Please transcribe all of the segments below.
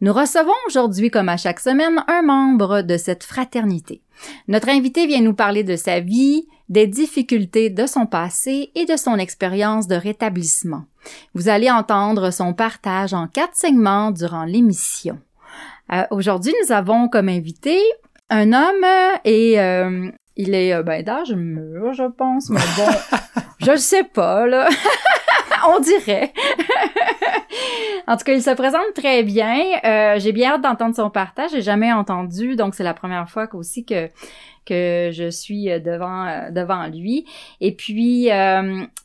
Nous recevons aujourd'hui, comme à chaque semaine, un membre de cette fraternité. Notre invité vient nous parler de sa vie, des difficultés de son passé et de son expérience de rétablissement. Vous allez entendre son partage en quatre segments durant l'émission. Euh, aujourd'hui, nous avons comme invité un homme et euh, il est euh, ben, d'âge mûr, je pense, mais bon, je le sais pas, là. On dirait. en tout cas, il se présente très bien. Euh, j'ai bien hâte d'entendre son partage. J'ai jamais entendu, donc c'est la première fois aussi que que je suis euh, devant euh, devant lui. Et puis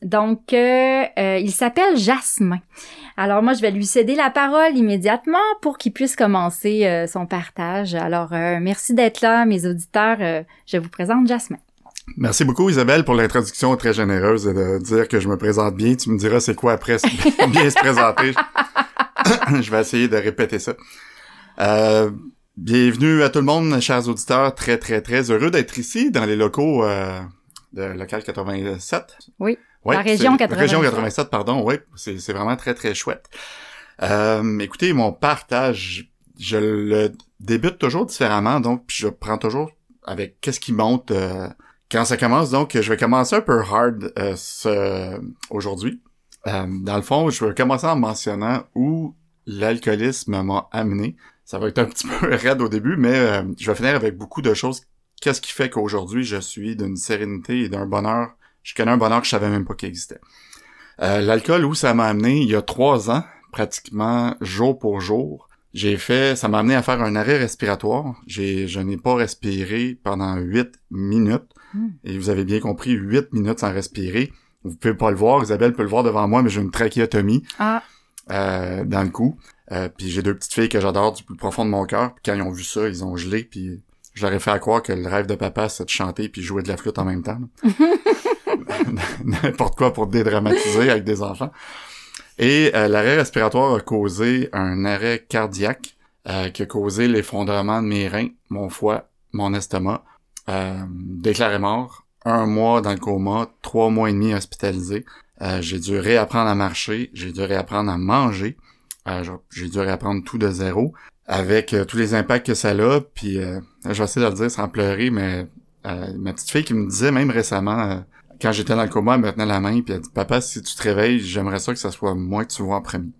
donc il s'appelle Jasmin. Alors moi je vais lui céder la parole immédiatement pour qu'il puisse commencer son partage. Alors merci d'être là mes auditeurs. je vous présente Jasmin. Merci beaucoup Isabelle pour l'introduction très généreuse et de dire que je me présente bien. Tu me diras c'est quoi après bien se présenter. je vais essayer de répéter ça. Euh, bienvenue à tout le monde, chers auditeurs. Très très très heureux d'être ici dans les locaux euh, de local 87. Oui. la région 87. Région 87, pardon. Oui, c'est vraiment très très chouette. Euh, écoutez, mon partage, je le débute toujours différemment, donc je prends toujours avec qu'est-ce qui monte euh, quand ça commence, donc, je vais commencer un peu hard euh, aujourd'hui. Euh, dans le fond, je vais commencer en mentionnant où l'alcoolisme m'a amené. Ça va être un petit peu raide au début, mais euh, je vais finir avec beaucoup de choses. Qu'est-ce qui fait qu'aujourd'hui, je suis d'une sérénité et d'un bonheur? Je connais un bonheur que je savais même pas qu'il existait. L'alcool, où ça m'a amené, il y a trois ans, pratiquement jour pour jour, j'ai fait, ça m'a amené à faire un arrêt respiratoire. J'ai, je n'ai pas respiré pendant huit minutes. Hmm. Et vous avez bien compris, 8 minutes sans respirer. Vous pouvez pas le voir, Isabelle peut le voir devant moi, mais j'ai une trachéotomie ah. euh, dans le cou. Euh, puis j'ai deux petites filles que j'adore du plus profond de mon cœur. Puis quand ils ont vu ça, ils ont gelé. Puis je leur ai fait à croire que le rêve de papa, c'est de chanter puis jouer de la flûte en même temps. N'importe quoi pour dédramatiser avec des enfants. Et euh, l'arrêt respiratoire a causé un arrêt cardiaque euh, qui a causé l'effondrement de mes reins, mon foie, mon estomac euh, déclaré mort, un mois dans le coma, trois mois et demi hospitalisé. Euh, j'ai dû réapprendre à marcher, j'ai dû réapprendre à manger, euh, j'ai dû réapprendre tout de zéro, avec tous les impacts que ça a. Puis je vais essayer de le dire sans pleurer, mais ma petite fille qui me disait même récemment, quand j'étais dans le coma, elle me tenait la main, puis elle dit Papa, si tu te réveilles, j'aimerais ça que ça soit moi que tu vois en premier.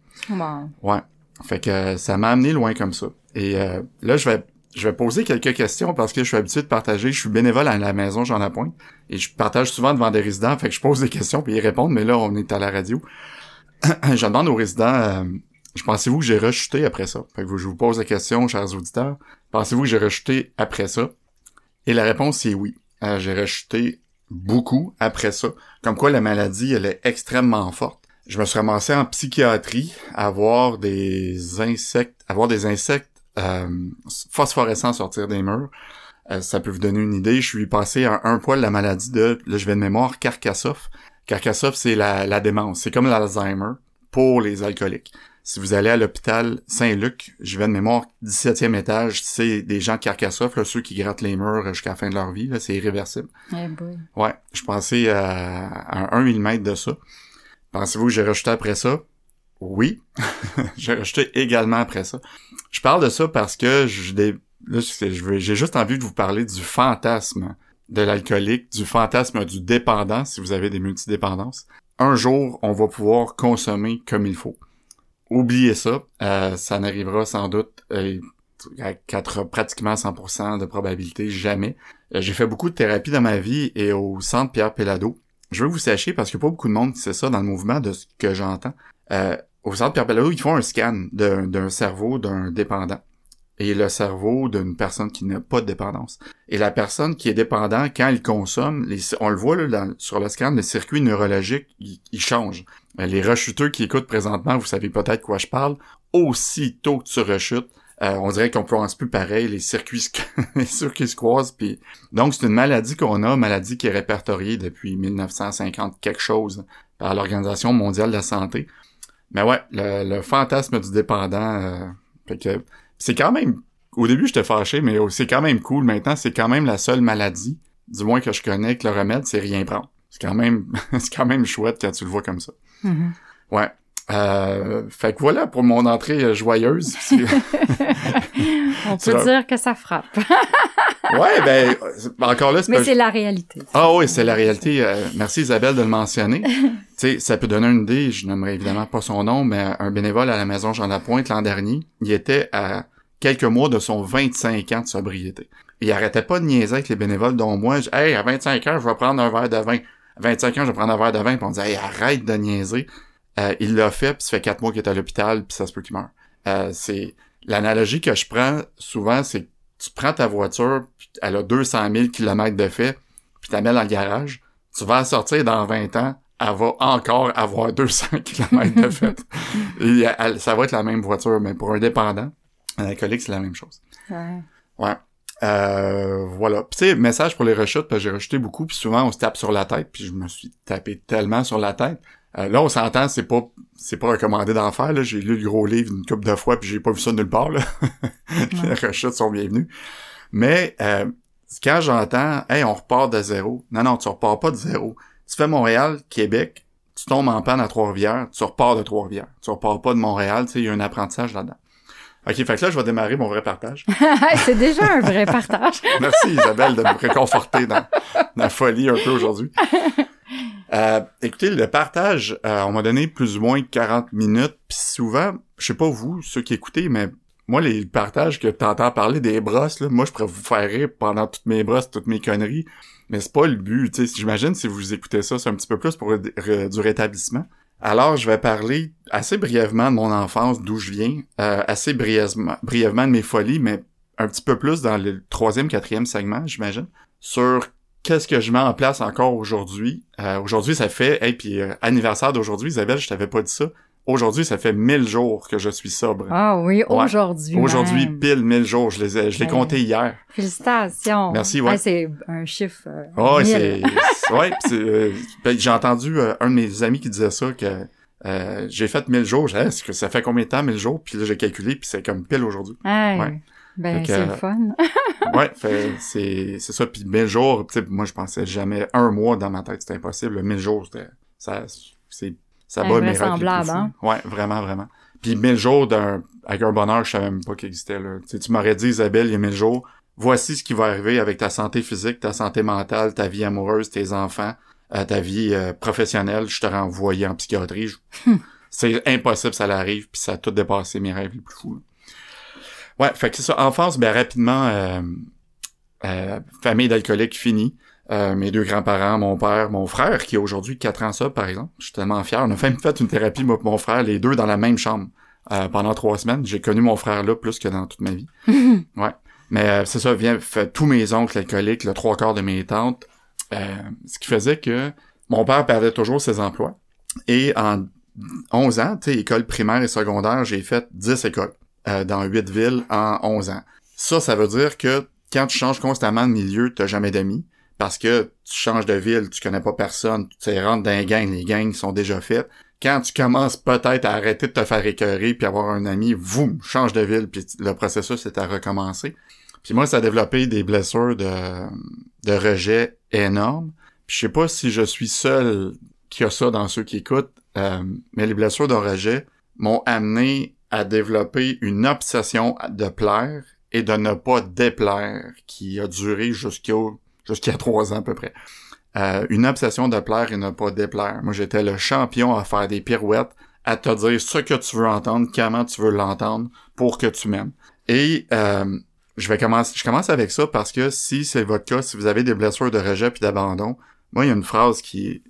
Ouais. Fait que ça m'a amené loin comme ça. Et là, je vais je vais poser quelques questions parce que je suis habitué de partager. Je suis bénévole à la maison Jean Lapointe et je partage souvent devant des résidents. Fait que je pose des questions puis ils répondent. Mais là, on est à la radio. je demande aux résidents, euh, je pensez-vous que j'ai rechuté après ça? Fait que je vous pose la question, chers auditeurs. Pensez-vous que j'ai rechuté après ça? Et la réponse est oui. Euh, j'ai rechuté beaucoup après ça. Comme quoi la maladie, elle est extrêmement forte. Je me suis ramassé en psychiatrie à avoir des insectes, avoir des insectes phosphorescent sortir des murs. Euh, ça peut vous donner une idée. Je suis passé à un poil la maladie de, là je vais de mémoire, Carcassonne. Carcassonne, c'est la, la démence. C'est comme l'Alzheimer pour les alcooliques. Si vous allez à l'hôpital Saint-Luc, je vais de mémoire, 17e étage, c'est des gens de Carcassonne, ceux qui grattent les murs jusqu'à la fin de leur vie, là, c'est irréversible. Eh ouais, je pensais à, à 1 mm de ça. Pensez-vous que j'ai rejeté après ça? Oui. j'ai rejeté également après ça. Je parle de ça parce que j'ai juste envie de vous parler du fantasme de l'alcoolique, du fantasme du dépendant, si vous avez des multidépendances. Un jour, on va pouvoir consommer comme il faut. Oubliez ça, euh, ça n'arrivera sans doute. Euh, à quatre- pratiquement 100% de probabilité, jamais. Euh, J'ai fait beaucoup de thérapie dans ma vie et au centre Pierre Pellado. Je veux que vous sachiez, parce a pas beaucoup de monde sait ça dans le mouvement de ce que j'entends. Au centre Pierre Pellado, ils font un scan d'un cerveau d'un dépendant et le cerveau d'une personne qui n'a pas de dépendance. Et la personne qui est dépendante, quand elle consomme, les, on le voit là, sur le scan, le circuit neurologique, il, il change. Euh, Les rechuteux qui écoutent présentement, vous savez peut-être quoi je parle, aussitôt que tu rechutes, euh, on dirait qu'on pense plus pareil, les circuits, se- les circuits se croisent, puis donc c'est une maladie qu'on a, maladie qui est répertoriée depuis 1950 quelque chose par l'Organisation mondiale de la santé. Mais ouais, le, le fantasme du dépendant, euh, fait que c'est quand même, au début j'étais fâché, mais c'est quand même cool maintenant, c'est quand même la seule maladie, du moins que je connais, que le remède, c'est rien prendre. C'est quand même, c'est quand même chouette quand tu le vois comme ça. Mhm. Ouais. Euh, fait que voilà pour mon entrée joyeuse. On peut dire que ça frappe. ouais, ben euh, encore là, c'est Mais pas- c'est la réalité. Ah oui, c'est la réalité. Euh, merci Isabelle de le mentionner. tu sais, ça peut donner une idée. Je n'aimerais évidemment pas son nom, mais un bénévole à la maison Jean Lapointe l'an dernier, il était à quelques mois de son 25 ans de sobriété. Il arrêtait pas de niaiser avec les bénévoles, dont moi. Je, hey, à 25 ans, je vais prendre un verre de vin. À 25 ans, je vais prendre un verre de vin. Puis on disait, hey, arrête de niaiser. Euh, il l'a fait, puis ça fait quatre mois qu'il est à l'hôpital, puis ça se peut qu'il meure. Euh, c'est l'analogie que je prends souvent, c'est tu prends ta voiture, puis elle a 200 000 km de fait, puis tu la mets dans le garage. Tu vas la sortir dans 20 ans, elle va encore avoir 200 km de fait. Et elle- ça va être la même voiture, mais pour un dépendant, un alcoolique, c'est la même chose. Ouais. Ouais. Euh, voilà. Puis tu sais, message pour les rechutes, parce que j'ai rejeté beaucoup, puis souvent on se tape sur la tête, puis je me suis tapé tellement sur la tête. Euh, là, on s'entend, c'est pas c'est pas recommandé d'en faire. Là. J'ai lu le gros livre une couple de fois, puis j'ai pas vu ça nulle part. Là. les rechutes sont bienvenues. Mais euh, quand j'entends Hey, on repart de zéro. Non, non, tu repars pas de zéro. Tu fais Montréal, Québec, tu tombes en panne à Trois-Rivières, tu repars de Trois-Rivières. Tu repars pas de Montréal, tu sais, il y a un apprentissage là-dedans. OK, fait que là, je vais démarrer mon vrai partage. c'est déjà un vrai partage. Merci Isabelle de me réconforter dans la folie un peu aujourd'hui. Euh, écoutez, le partage, euh, on m'a donné plus ou moins 40 minutes, puis souvent, je sais pas vous, ceux qui écoutez, mais moi, les partages que t'entends parler des brosses, là, moi, je pourrais vous faire rire pendant toutes mes brosses, toutes mes conneries, mais c'est pas le but, tu sais. J'imagine si vous écoutez ça, c'est un petit peu plus pour du rétablissement. Alors, je vais parler assez brièvement de mon enfance, d'où je viens, euh, assez brièvement, brièvement de mes folies, mais un petit peu plus dans le troisième, quatrième segment, j'imagine, sur qu'est-ce que je mets en place encore aujourd'hui? Euh, aujourd'hui, ça fait, hey, puis euh, anniversaire d'aujourd'hui, Isabelle, je t'avais pas dit ça. Aujourd'hui, ça fait 1000 jours que je suis sobre. Ah oui, aujourd'hui. Aujourd'hui, pile 1000 jours. Je les ai, je l'ai Hey. compté hier. Félicitations. Merci, ouais. C'est un chiffre. euh, Oh, mille. c'est, ouais, euh, ben, j'ai entendu euh, un de mes amis qui disait ça que euh, j'ai fait 1000 jours. J'ai est-ce que ça fait combien de temps 1000 jours? Puis là, j'ai calculé, puis c'est comme pile aujourd'hui. Hey, Ouais. Ben, c'est le euh, fun. ouais, c'est, c'est ça. Puis 1000 jours, moi, je pensais jamais un mois dans ma tête. C'était impossible. 1000 jours, c'était, ça, c'est, ça bat mes rêves. hein? Ouais, vraiment, vraiment. Puis 1000 jours d'un, avec un bonheur je savais même pas qu'il existait, là. Tu m'aurais dit, Isabelle, il y a 1000 jours. Voici ce qui va arriver avec ta santé physique, ta santé mentale, ta vie amoureuse, tes enfants, euh, ta vie euh, professionnelle. Je te renvoyé en psychiatrie. Je- c'est impossible, ça l'arrive, puis ça a tout dépassé mes rêves les plus fous. là. Ouais, fait que c'est ça. Enfance, ben rapidement, euh, euh, famille d'alcooliques finie. Euh, mes deux grands-parents, mon père, mon frère, qui a aujourd'hui 4 ans ça, par exemple. Je suis tellement fier. On a même fait une thérapie, moi et mon frère, les deux dans la même chambre euh, pendant trois semaines. J'ai connu mon frère là plus que dans toute ma vie. ouais. Mais euh, c'est ça, vient fait tous mes oncles alcooliques, le trois quarts de mes tantes. Euh, ce qui faisait que mon père perdait toujours ses emplois. Et en 11 ans, tu sais, école primaire et secondaire, j'ai fait 10 écoles euh, dans 8 villes en 11 ans. Ça, ça veut dire que quand tu changes constamment de milieu, t'as jamais d'amis. Parce que tu changes de ville, tu connais pas personne, tu rentres dans un gang, les gangs sont déjà faites. Quand tu commences peut-être à arrêter de te faire écœurer puis avoir un ami, vous change de ville, puis le processus est à recommencer. Puis moi, ça a développé des blessures de, de rejet énormes. Puis je sais pas si je suis seul qui a ça dans ceux qui écoutent, euh, mais les blessures de rejet m'ont amené à développer une obsession de plaire et de ne pas déplaire qui a duré jusqu'au jusqu'à trois ans à peu près. Euh, une obsession de plaire et ne pas déplaire. Moi, j'étais le champion à faire des pirouettes, à te dire ce que tu veux entendre, comment tu veux l'entendre pour que tu m'aimes. Et euh, je vais commencer, je commence avec ça parce que si c'est votre cas, si vous avez des blessures de rejet puis d'abandon, moi il y a une phrase qui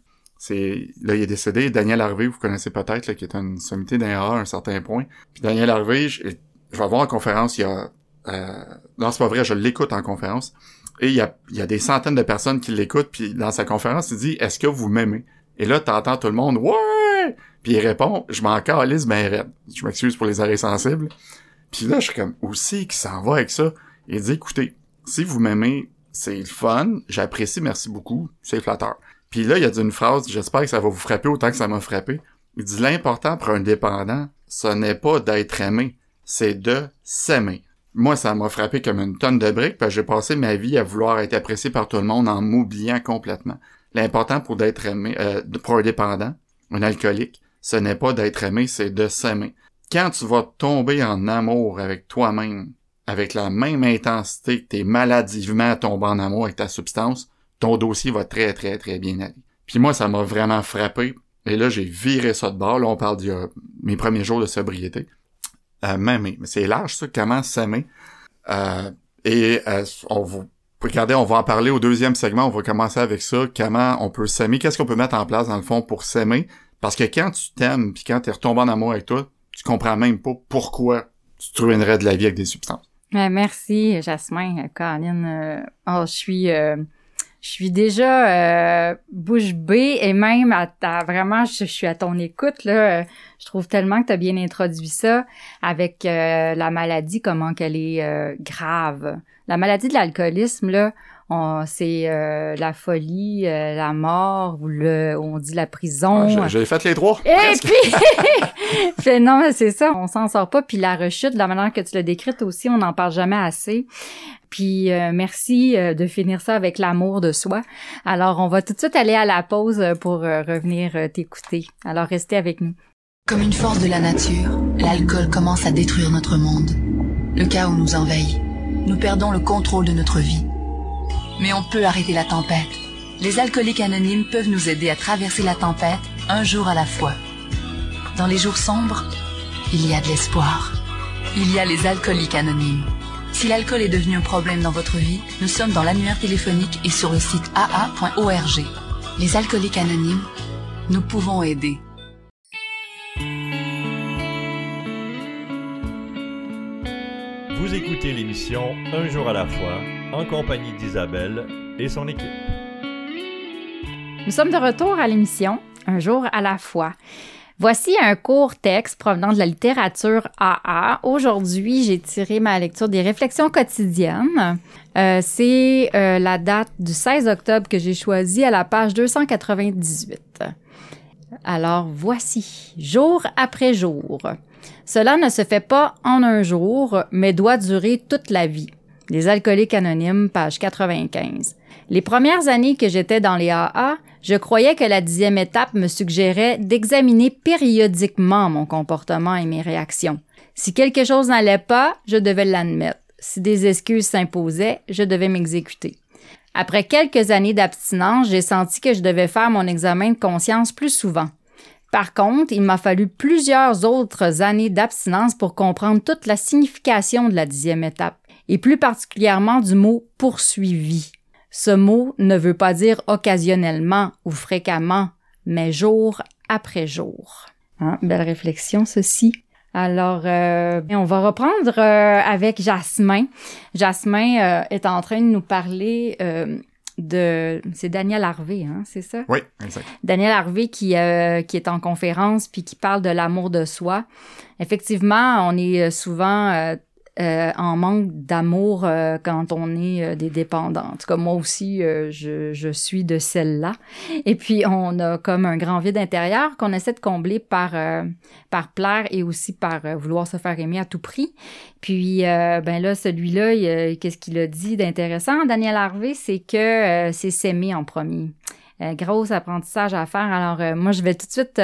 c'est là il est décédé, Daniel Harvey, vous connaissez peut-être, qui est une sommité d'un à un certain point. Puis Daniel Harvey, je, je vais voir en conférence, il y a euh, non c'est pas vrai, je l'écoute en conférence. Et il y a, il y a des centaines de personnes qui l'écoutent, puis dans sa conférence, il dit Est-ce que vous m'aimez? Et là, t'entends tout le monde Ouais! Puis il répond Je m'en calisse ben raide. Je m'excuse pour les arrêts sensibles. Puis là, je suis comme aussi qui s'en va avec ça? Il dit écoutez, si vous m'aimez, c'est le fun, j'apprécie, merci beaucoup, c'est flatteur. Puis là, il a une phrase, j'espère que ça va vous frapper autant que ça m'a frappé. Il dit l'important pour un dépendant, ce n'est pas d'être aimé, c'est de s'aimer. Moi, ça m'a frappé comme une tonne de briques, parce que j'ai passé ma vie à vouloir être apprécié par tout le monde en m'oubliant complètement. L'important pour d'être aimé, euh, pour un dépendant, un alcoolique, ce n'est pas d'être aimé, c'est de s'aimer quand tu vas tomber en amour avec toi-même, avec la même intensité que t'es maladivement tombé en amour avec ta substance, ton dossier va très très très bien aller. Puis moi, ça m'a vraiment frappé. Et là, j'ai viré ça de bord. Là, on parle de mes premiers jours de sobriété. Euh, mais c'est large, ça, comment s'aimer. Euh, et euh, on va regardez, on va en parler au deuxième segment. On va commencer avec ça. Comment on peut s'aimer? Qu'est-ce qu'on peut mettre en place, dans le fond, pour s'aimer? Parce que quand tu t'aimes, puis quand t'es retombé en amour avec toi, tu comprends même pas pourquoi tu te ruinerais de la vie avec des substances. merci, Jasmin, Caroline. Euh, oh, je suis, euh, je suis déjà euh, bouche bée et même à, vraiment, je, suis à ton écoute là. Je trouve tellement que tu bien introduit ça avec la maladie, comment qu'elle est grave. La maladie de l'alcoolisme là, c'est euh, la folie, euh, la mort, ou le, on dit la prison. Ah, J'ai fait les trois. Et puis, fait, non, c'est ça, on s'en sort pas. Puis la rechute, de la manière que tu l'as décrite aussi, on n'en parle jamais assez. Puis euh, merci de finir ça avec l'amour de soi. Alors, on va tout de suite aller à la pause pour revenir t'écouter. Alors, restez avec nous. Comme une force de la nature, l'alcool commence à détruire notre monde. Le chaos nous envahit. Nous perdons le contrôle de notre vie. Mais on peut arrêter la tempête. Les alcooliques anonymes peuvent nous aider à traverser la tempête un jour à la fois. Dans les jours sombres, il y a de l'espoir. Il y a les alcooliques anonymes. Si l'alcool est devenu un problème dans votre vie, nous sommes dans l'annuaire téléphonique et sur le site aa.org. Les alcooliques anonymes, nous pouvons aider. Écoutez l'émission Un jour à la fois en compagnie d'Isabelle et son équipe. Nous sommes de retour à l'émission Un jour à la fois. Voici un court texte provenant de la littérature AA. Aujourd'hui, j'ai tiré ma lecture des réflexions quotidiennes. Euh, c'est euh, la date du 16 octobre que j'ai choisie à la page 298. Alors voici, jour après jour. Cela ne se fait pas en un jour, mais doit durer toute la vie. Les alcooliques anonymes, page 95. Les premières années que j'étais dans les AA, je croyais que la dixième étape me suggérait d'examiner périodiquement mon comportement et mes réactions. Si quelque chose n'allait pas, je devais l'admettre. Si des excuses s'imposaient, je devais m'exécuter. Après quelques années d'abstinence, j'ai senti que je devais faire mon examen de conscience plus souvent. Par contre, il m'a fallu plusieurs autres années d'abstinence pour comprendre toute la signification de la dixième étape et plus particulièrement du mot poursuivi. Ce mot ne veut pas dire occasionnellement ou fréquemment, mais jour après jour. Hein, belle réflexion, ceci. Alors, euh, on va reprendre euh, avec Jasmin. Jasmin euh, est en train de nous parler de... C'est Daniel Harvey, hein, c'est ça? Oui, exact. Daniel Harvey qui, qui est en conférence puis qui parle de l'amour de soi. Effectivement, on est souvent euh, en manque d'amour euh, quand on est euh, des dépendants. En moi aussi, je, je, suis de celle-là. Et puis, on a comme un grand vide intérieur qu'on essaie de combler par, par plaire et aussi par vouloir se faire aimer à tout prix. Puis, ben là, celui-là, qu'est-ce qu'il a dit d'intéressant, Daniel Harvey, c'est que c'est s'aimer en premier. gros apprentissage à faire. Alors, moi, je vais tout de suite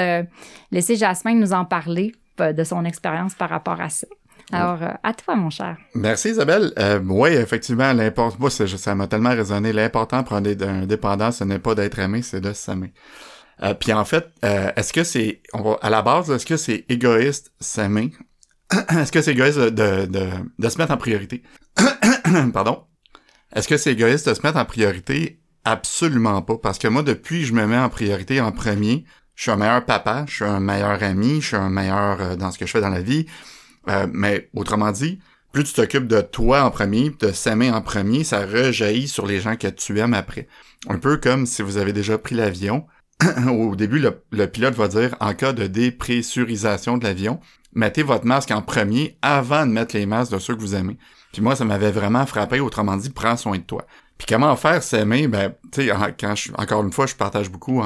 laisser Jasmine nous en parler de son expérience par rapport à ça. Alors, euh, à toi, mon cher. Merci, Isabelle. Euh, oui, effectivement, l'important, moi, ça m'a tellement résonné. L'important pour un, un, dépendant, ce n'est pas d'être aimé, c'est de s'aimer. Euh, puis en fait, euh, est-ce que c'est, on va, à la base, est-ce que c'est égoïste s'aimer? est-ce que c'est égoïste de, de, de, se mettre en priorité? Pardon? Est-ce que c'est égoïste de se mettre en priorité? Absolument pas. Parce que moi, depuis que je me mets en priorité en premier, je suis un meilleur papa, je suis un meilleur ami, je suis un meilleur euh, dans ce que je fais dans la vie. Euh, mais autrement dit, plus tu t'occupes de toi en premier, de s'aimer en premier, ça rejaillit sur les gens que tu aimes après. Un peu comme si vous avez déjà pris l'avion. Au début, le, pilote va dire, en cas de dépressurisation de l'avion, mettez votre masque en premier avant de mettre les masques de ceux que vous aimez. Puis moi, ça m'avait vraiment frappé, autrement dit, prends soin de toi. Puis comment faire s'aimer? Ben, tu sais, quand je, encore une fois, je partage beaucoup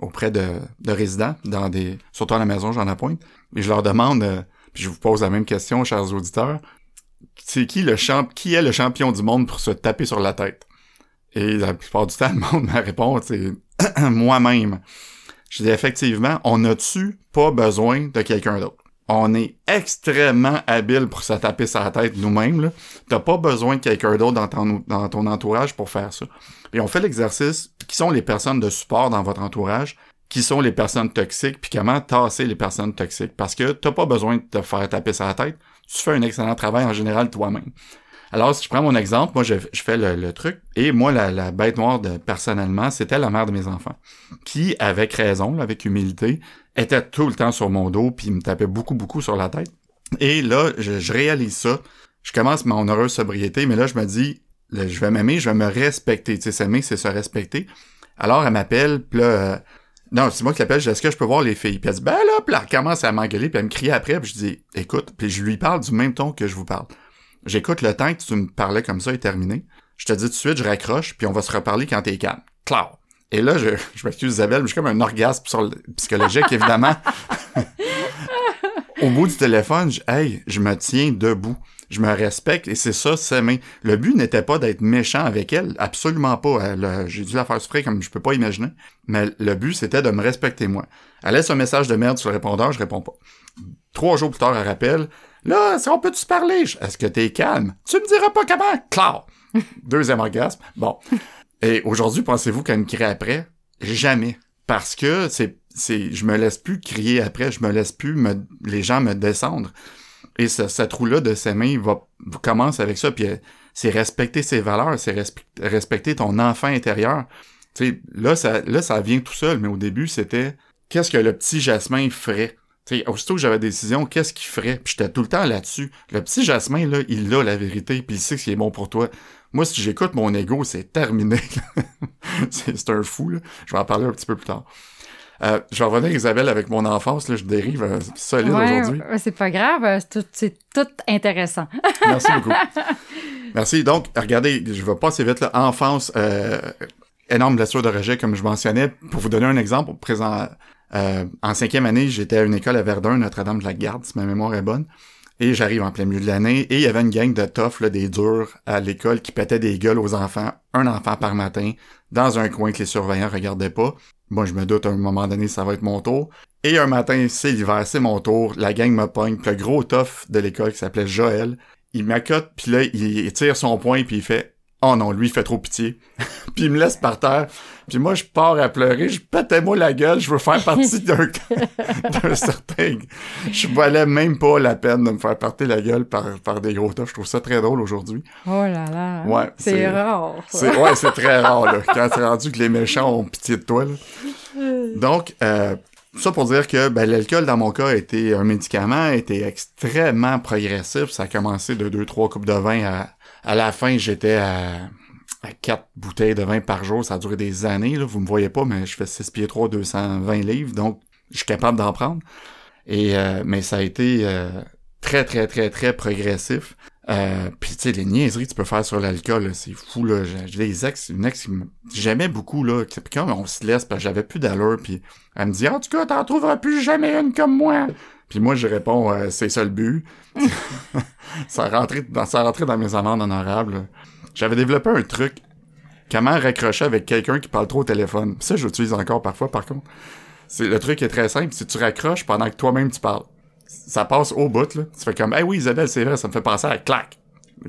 auprès de, de résidents, dans des, surtout à la maison, j'en appointe. Et je leur demande, euh, puis je vous pose la même question, chers auditeurs, c'est qui le champ, qui est le champion du monde pour se taper sur la tête? Et la plupart du temps, le monde me répond, c'est moi-même. Je dis effectivement, on n'a-tu pas besoin de quelqu'un d'autre? On est extrêmement habile pour se taper sa tête nous-mêmes. T'as pas besoin de quelqu'un d'autre dans dans ton entourage pour faire ça. Et on fait l'exercice, qui sont les personnes de support dans votre entourage, qui sont les personnes toxiques, puis comment tasser les personnes toxiques. Parce que t'as pas besoin de te faire taper sa tête. Tu fais un excellent travail en général toi-même. Alors, si je prends mon exemple, moi, je, fais le, truc, et moi, la, bête noire, de, personnellement, c'était la mère de mes enfants, qui, avec raison, avec humilité, était tout le temps sur mon dos, puis me tapait beaucoup, beaucoup sur la tête. Et là, je, réalise ça. Je commence mon heureuse sobriété, mais là, je me dis, je vais m'aimer, je vais me respecter. Tu sais, s'aimer, c'est se respecter. Alors, elle m'appelle, puis là... Non, c'est moi qui l'appelle, est-ce que je peux voir les filles? Puis elle dit, ben là, puis elle commence à m'engueuler, puis elle me crie après, puis je dis, écoute, puis je lui parle du même ton que je vous parle. J'écoute le temps que tu me parlais comme ça est terminé. Je te dis tout de suite, je raccroche, puis on va se reparler quand t'es calme. Claire. Et là, je, je m'excuse Isabelle, mais je suis comme un orgasme sur le psychologique, évidemment. Au bout du téléphone, je, hey, je me tiens debout. Je me respecte et c'est ça, s'aimer. Le but n'était pas d'être méchant avec elle, absolument pas. J'ai dû la faire souffrir comme je peux pas imaginer. Mais le but, c'était de me respecter moi. Elle laisse un message de merde sur le répondeur, je réponds pas. Trois jours plus tard, elle rappelle. Là, on peut-tu se parler? Est-ce que t'es calme? Tu me diras pas comment? Claire! Deuxième orgasme. Bon. Et aujourd'hui, pensez-vous qu'elle me crie après? Jamais. Parce que c'est, c'est, je me laisse plus crier après, je me laisse plus me, les gens me descendre. Et ce, cette roue-là de s'aimer va, commence avec ça, puis euh, c'est respecter ses valeurs, c'est respecter ton enfant intérieur. Là, ça, là, ça vient tout seul, mais au début, c'était qu'est-ce que le petit Jasmin ferait? T'sais, aussitôt que j'avais décision, qu'est-ce qu'il ferait? Puis j'étais tout le temps là-dessus. Le petit Jasmin, là, il a la vérité, puis il sait ce qui est bon pour toi. Moi, si j'écoute mon ego, c'est terminé. c'est un fou, là. Je vais en parler un petit peu plus tard. Euh, je vais revenir, Isabelle, avec mon enfance. Là, je dérive euh, solide aujourd'hui. C'est pas grave, c'est tout, intéressant. Merci beaucoup. Merci. Donc, regardez, je vais pas assez vite. Là. Enfance, euh, énorme blessure de rejet, comme je mentionnais. Pour vous donner un exemple, présent, euh, en cinquième année, j'étais à une école à Verdun, Notre-Dame de la Garde, si ma mémoire est bonne. Et j'arrive en plein milieu de l'année, et il y avait une gang de toughs, là, des durs, à l'école qui pétaient des gueules aux enfants, un enfant par matin, dans un coin que les surveillants regardaient pas. Moi, je me doute, à un moment donné, ça va être mon tour. Et un matin, c'est l'hiver, c'est mon tour, la gang me pogne, le gros tough de l'école qui s'appelait Joël, il m'accote, puis là, il tire son poing, puis il fait Oh non, lui, il fait trop pitié. puis il me laisse par terre. Puis moi, je pars à pleurer. Je pétais moi la gueule. Je veux faire partie d'un, d'un certain... Je valais même pas la peine de me faire partir la gueule par, par des gros tas. Je trouve ça très drôle aujourd'hui. Oh là là. Ouais. C'est, rare. C'est, ouais, c'est très rare, là. Quand c'est rendu que les méchants ont pitié de toi, là. Donc, euh, ça pour dire que ben, l'alcool, dans mon cas, a été un médicament, a été extrêmement progressif. Ça a commencé de 2-3 coupes de vin à à la fin, j'étais à, à 4 bouteilles de vin par jour. Ça a duré des années. Là. Vous me voyez pas, mais je fais 6 pieds 3, 220 livres. Donc, je suis capable d'en prendre. Et euh, mais ça a été euh, très, très, très, très progressif. Euh, puis tu sais, les niaiseries que tu peux faire sur l'alcool, c'est fou, là. J'ai des ex, une ex j'aimais beaucoup, là. On se laisse, parce que j'avais plus d'allure, puis elle me dit, en tout cas, t'en trouveras plus jamais une comme moi. Puis moi, je réponds, euh, c'est ça le but. ça, rentrait dans, ça rentrait dans mes amendes honorables. J'avais développé un truc. Comment raccrocher avec quelqu'un qui parle trop au téléphone? ça, j'utilise encore parfois, par contre. C'est, le truc est très simple. Si tu raccroches pendant que toi-même tu parles, ça passe au bout, là. Tu fais comme, hey oui, Isabelle, c'est vrai, ça me fait penser à clac.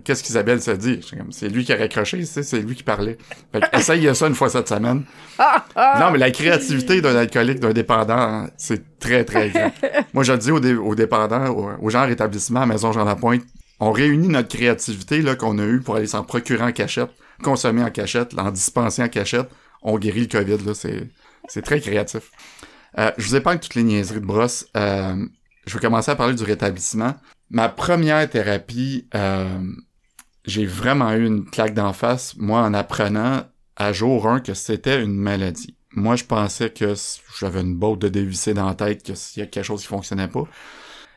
Qu'est-ce qu'Isabelle se dit? C'est lui qui a raccroché, c'est lui qui parlait. Fait que, essaye ça une fois cette semaine. non, mais la créativité d'un alcoolique, d'un dépendant, c'est très, très grand. Moi, je le dis aux, dé- aux dépendants, aux, aux gens en rétablissement à Maison Jean Lapointe, on réunit notre créativité là qu'on a eue pour aller s'en procurer en cachette, consommer en cachette, en dispenser en cachette. On guérit le COVID, là, c'est, c'est très créatif. Euh, je vous épargne toutes les niaiseries de brosse. Euh, je vais commencer à parler du rétablissement. Ma première thérapie, euh, j'ai vraiment eu une claque d'en face, moi, en apprenant à jour 1 que c'était une maladie. Moi, je pensais que j'avais une botte de dévissé dans la tête, que y a quelque chose qui fonctionnait pas.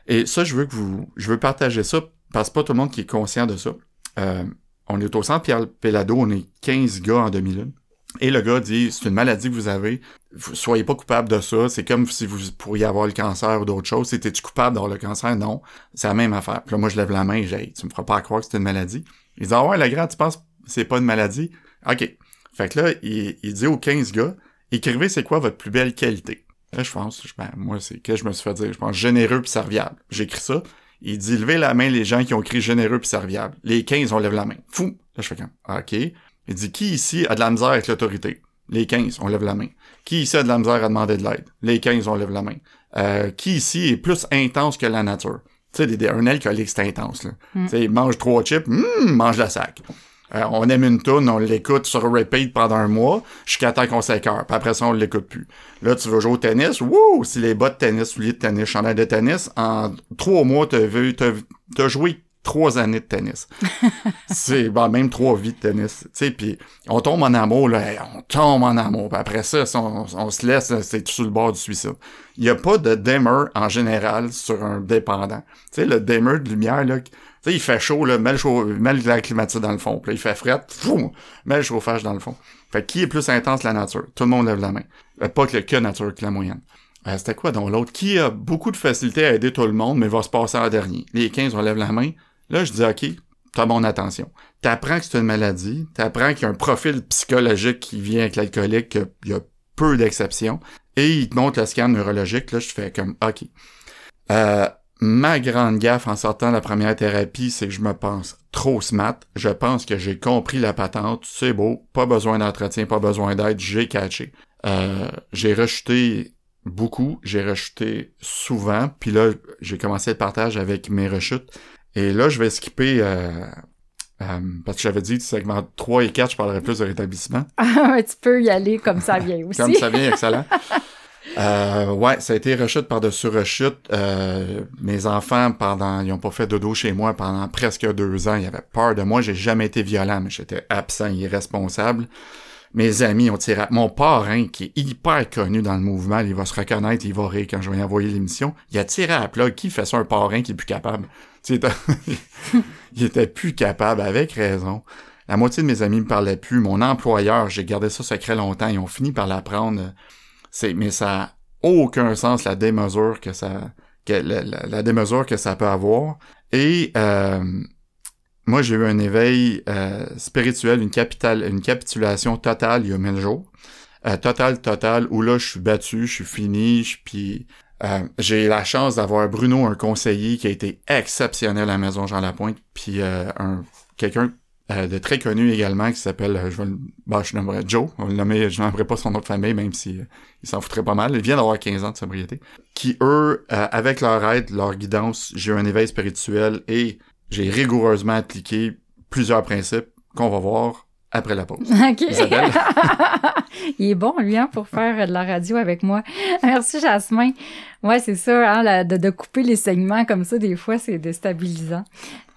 Et ça, je veux que vous, je veux partager ça, parce que pas tout le monde qui est conscient de ça. Euh, on est au centre Pierre Pellado, on est 15 gars en 2001. Et le gars dit, c'est une maladie que vous avez, soyez pas coupable de ça, c'est comme si vous pourriez avoir le cancer ou d'autres choses. C'était-tu coupable d'avoir le cancer? Non. C'est la même affaire. Puis là, moi, je lève la main et j'ai, tu me feras pas croire que c'est une maladie. Il dit, ah ouais, la grande, tu penses que c'est pas une maladie? OK. Fait que là, il, il dit aux 15 gars, écrivez c'est quoi votre plus belle qualité? Là, je pense, ben, moi, c'est que je me suis fait dire, je pense généreux puis serviable. J'écris ça. Il dit, levez la main les gens qui ont écrit généreux puis serviable. Les 15, on lève la main. Fou! Là, je fais comme, OK. Il dit, qui ici a de la misère avec l'autorité? Les 15, on lève la main. Qui ici a de la misère à demander de l'aide? Les 15, on lève la main. Euh, qui ici est plus intense que la nature? Tu sais, des- un alcoolique, c'est intense, là. Tu sais, il mange trois chips, hum, mange la sac. Euh, on aime une toune, on l'écoute sur repeat pendant un mois, jusqu'à temps qu'on s'écœure. Puis après ça, on l'écoute plus. Là, tu veux jouer au tennis, wouh! Si les bas de tennis, souliers de tennis, chandail de tennis, en trois mois, t'as vu, t'as, t'as joué trois années de tennis. c'est, ben, même trois vies de tennis. Tu sais, puis on tombe en amour, là, hey, on tombe en amour. Puis après ça, on, on se laisse, c'est tout sur le bord du suicide. Il y a pas de dimmer, en général, sur un dépendant. Tu sais, le dimmer de lumière, là, tu sais, il fait chaud, là, mets le, chaud, mets la climatiseur dans le fond. Puis là, il fait fret, fou, mets le chauffage dans le fond. Fait que qui est plus intense la nature? Tout le monde lève la main. Euh, Pas que le que nature, que la moyenne. Euh, C'était quoi donc l'autre? Qui a beaucoup de facilité à aider tout le monde, mais va se passer en dernier? Les 15, on lève la main. Là, je dis, OK, t'as mon attention. T'apprends que c'est une maladie. T'apprends qu'il y a un profil psychologique qui vient avec l'alcoolique, qu'il y a peu d'exceptions. Et il te montre le scan neurologique. Là, je fais comme, OK. Euh, ma grande gaffe en sortant de la première thérapie, c'est que je me pense trop smart. Je pense que j'ai compris la patente. C'est beau. Pas besoin d'entretien, pas besoin d'aide. J'ai catché. Euh, j'ai rechuté beaucoup. J'ai rechuté souvent. Puis là, j'ai commencé le partage avec mes rechutes. Et là, je vais skipper... Euh, euh, parce que j'avais dit, segment 3 et 4, je parlerai plus de rétablissement. Ah, tu peux y aller comme ça vient aussi. Comme ça vient, excellent. Euh, ouais, ça a été rechute par-dessus rechute. Euh, mes enfants, pendant, ils ont pas fait dodo chez moi pendant presque deux ans. Ils avaient peur de moi. J'ai jamais été violent, mais j'étais absent, irresponsable. Mes amis ont tiré. Mon parrain, qui est hyper connu dans le mouvement, il va se reconnaître, il va rire quand je vais envoyer l'émission. Il a tiré à la plug. Qui fait ça, un parrain qui est plus capable? Il était plus capable, avec raison. La moitié de mes amis me parlaient plus. Mon employeur, j'ai gardé ça secret longtemps. Ils ont fini par l'apprendre. C'est, mais ça a aucun sens la démesure que ça, la démesure que ça peut avoir. Et euh, moi, j'ai eu un éveil euh, spirituel, une capitale, une capitulation totale il y a mille jours. Euh, total, total, où là, je suis battu, je suis fini, je, puis euh, j'ai la chance d'avoir Bruno, un conseiller qui a été exceptionnel à Maison Jean Lapointe, puis euh, un quelqu'un euh, de très connu également qui s'appelle, euh, je vais le, bah, je Joe, on le nommait, je nommerai pas son nom de famille, même si il s'en foutrait pas mal. Il vient d'avoir 15 ans de sobriété. Qui, eux, avec leur aide, leur guidance, j'ai eu un éveil spirituel et j'ai rigoureusement appliqué plusieurs principes qu'on va voir après la pause. OK. Il est bon, lui, hein, pour faire de la radio avec moi. Merci, Jasmin. Ouais, c'est ça, hein, la- de, de couper les segments comme ça, des fois, c'est déstabilisant.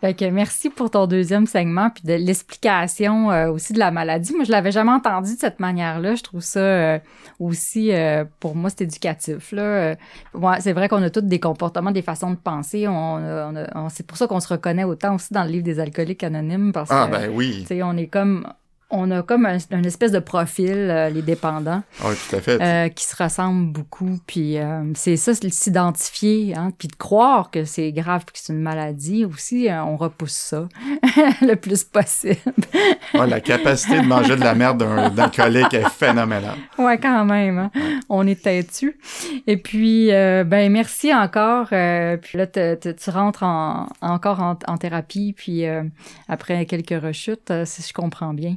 Fait que merci pour ton deuxième segment, puis de l'explication euh, aussi de la maladie. Moi, je l'avais jamais entendu de cette manière-là. Je trouve ça euh, aussi, euh, pour moi, c'est éducatif. Là. Euh, ouais, c'est vrai qu'on a tous des comportements, des façons de penser. On, a- on a- on- c'est pour ça qu'on se reconnaît autant aussi dans le livre des alcooliques anonymes, parce Ah, que, ben oui. on est comme... On a comme un, une espèce de profil, euh, les dépendants, Oui, tout à fait. euh, qui se ressemblent beaucoup. Puis euh, c'est ça, c'est de s'identifier, hein, puis de croire que c'est grave, puis que c'est une maladie aussi, euh, on repousse ça. le plus possible. Ouais, la capacité de manger de la merde d'un collègue est phénoménale. Ouais, quand même. hein. On est têtu. Et puis, euh, ben merci encore. puis là, te- te- tu rentres en, encore en, en thérapie, puis après quelques rechutes, si je comprends bien.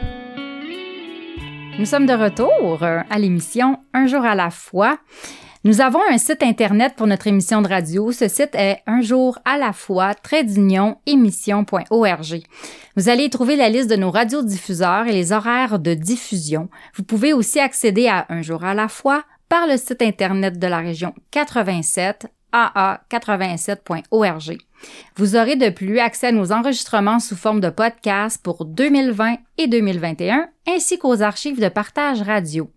Nous sommes de retour euh, à l'émission Un jour à la fois. Nous avons un site internet pour notre émission de radio. Ce site est un jour à la fois, émission.org. Vous allez y trouver la liste de nos radiodiffuseurs et les horaires de diffusion. Vous pouvez aussi accéder à Un jour à la fois par le site internet de la région 87, aa87.org. Vous aurez de plus accès à nos enregistrements sous forme de podcast pour 2020 et 2021, ainsi qu'aux archives de partage radio.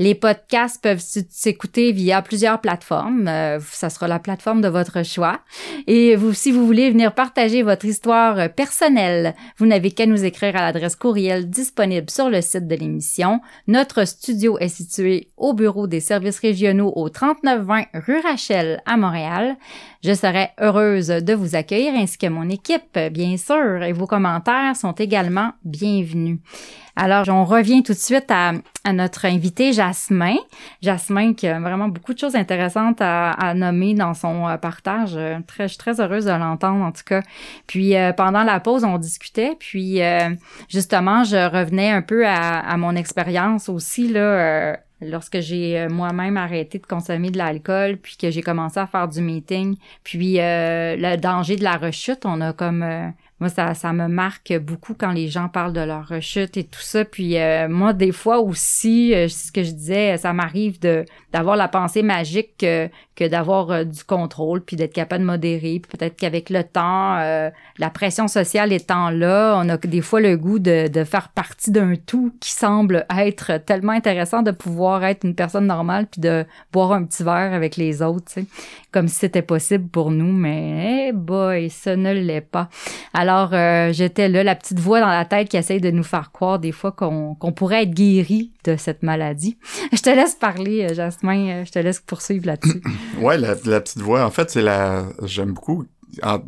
Les podcasts peuvent s'écouter via plusieurs plateformes. Euh, ça sera la plateforme de votre choix. Et vous, si vous voulez venir partager votre histoire euh, personnelle, vous n'avez qu'à nous écrire à l'adresse courriel disponible sur le site de l'émission. Notre studio est situé au bureau des services régionaux au 3920 rue Rachel à Montréal. Je serai heureuse de vous accueillir ainsi que mon équipe, bien sûr, et vos commentaires sont également bienvenus. Alors, on revient tout de suite à, notre invité Jasmin. Jasmin qui a vraiment beaucoup de choses intéressantes à, à nommer dans son euh, partage. Euh, Très, je suis très heureuse de l'entendre en tout cas. Puis euh, pendant la pause, on discutait. Puis justement, je revenais un peu à, mon expérience aussi là. lorsque j'ai moi-même arrêté de consommer de l'alcool, puis que j'ai commencé à faire du meeting, puis le danger de la rechute, on a comme moi ça ça me marque beaucoup quand les gens parlent de leur rechute et tout ça, puis euh, moi des fois aussi euh, ce que je disais, ça m'arrive de d'avoir la pensée magique que que d'avoir euh, du contrôle puis d'être capable de modérer, puis peut-être qu'avec le temps euh, la pression sociale étant là, on a des fois le goût de, de faire partie d'un tout qui semble être tellement intéressant de pouvoir être une personne normale puis de boire un petit verre avec les autres, tu sais, comme si c'était possible pour nous, mais hey boy, ça ne l'est pas. Alors euh, j'étais là, la petite voix dans la tête qui essaye de nous faire croire des fois qu'on pourrait être guéri de cette maladie. Je te laisse parler, euh, Jasmin, euh, je te laisse poursuivre là-dessus. Ouais, la, la petite voix, en fait, c'est la... J'aime beaucoup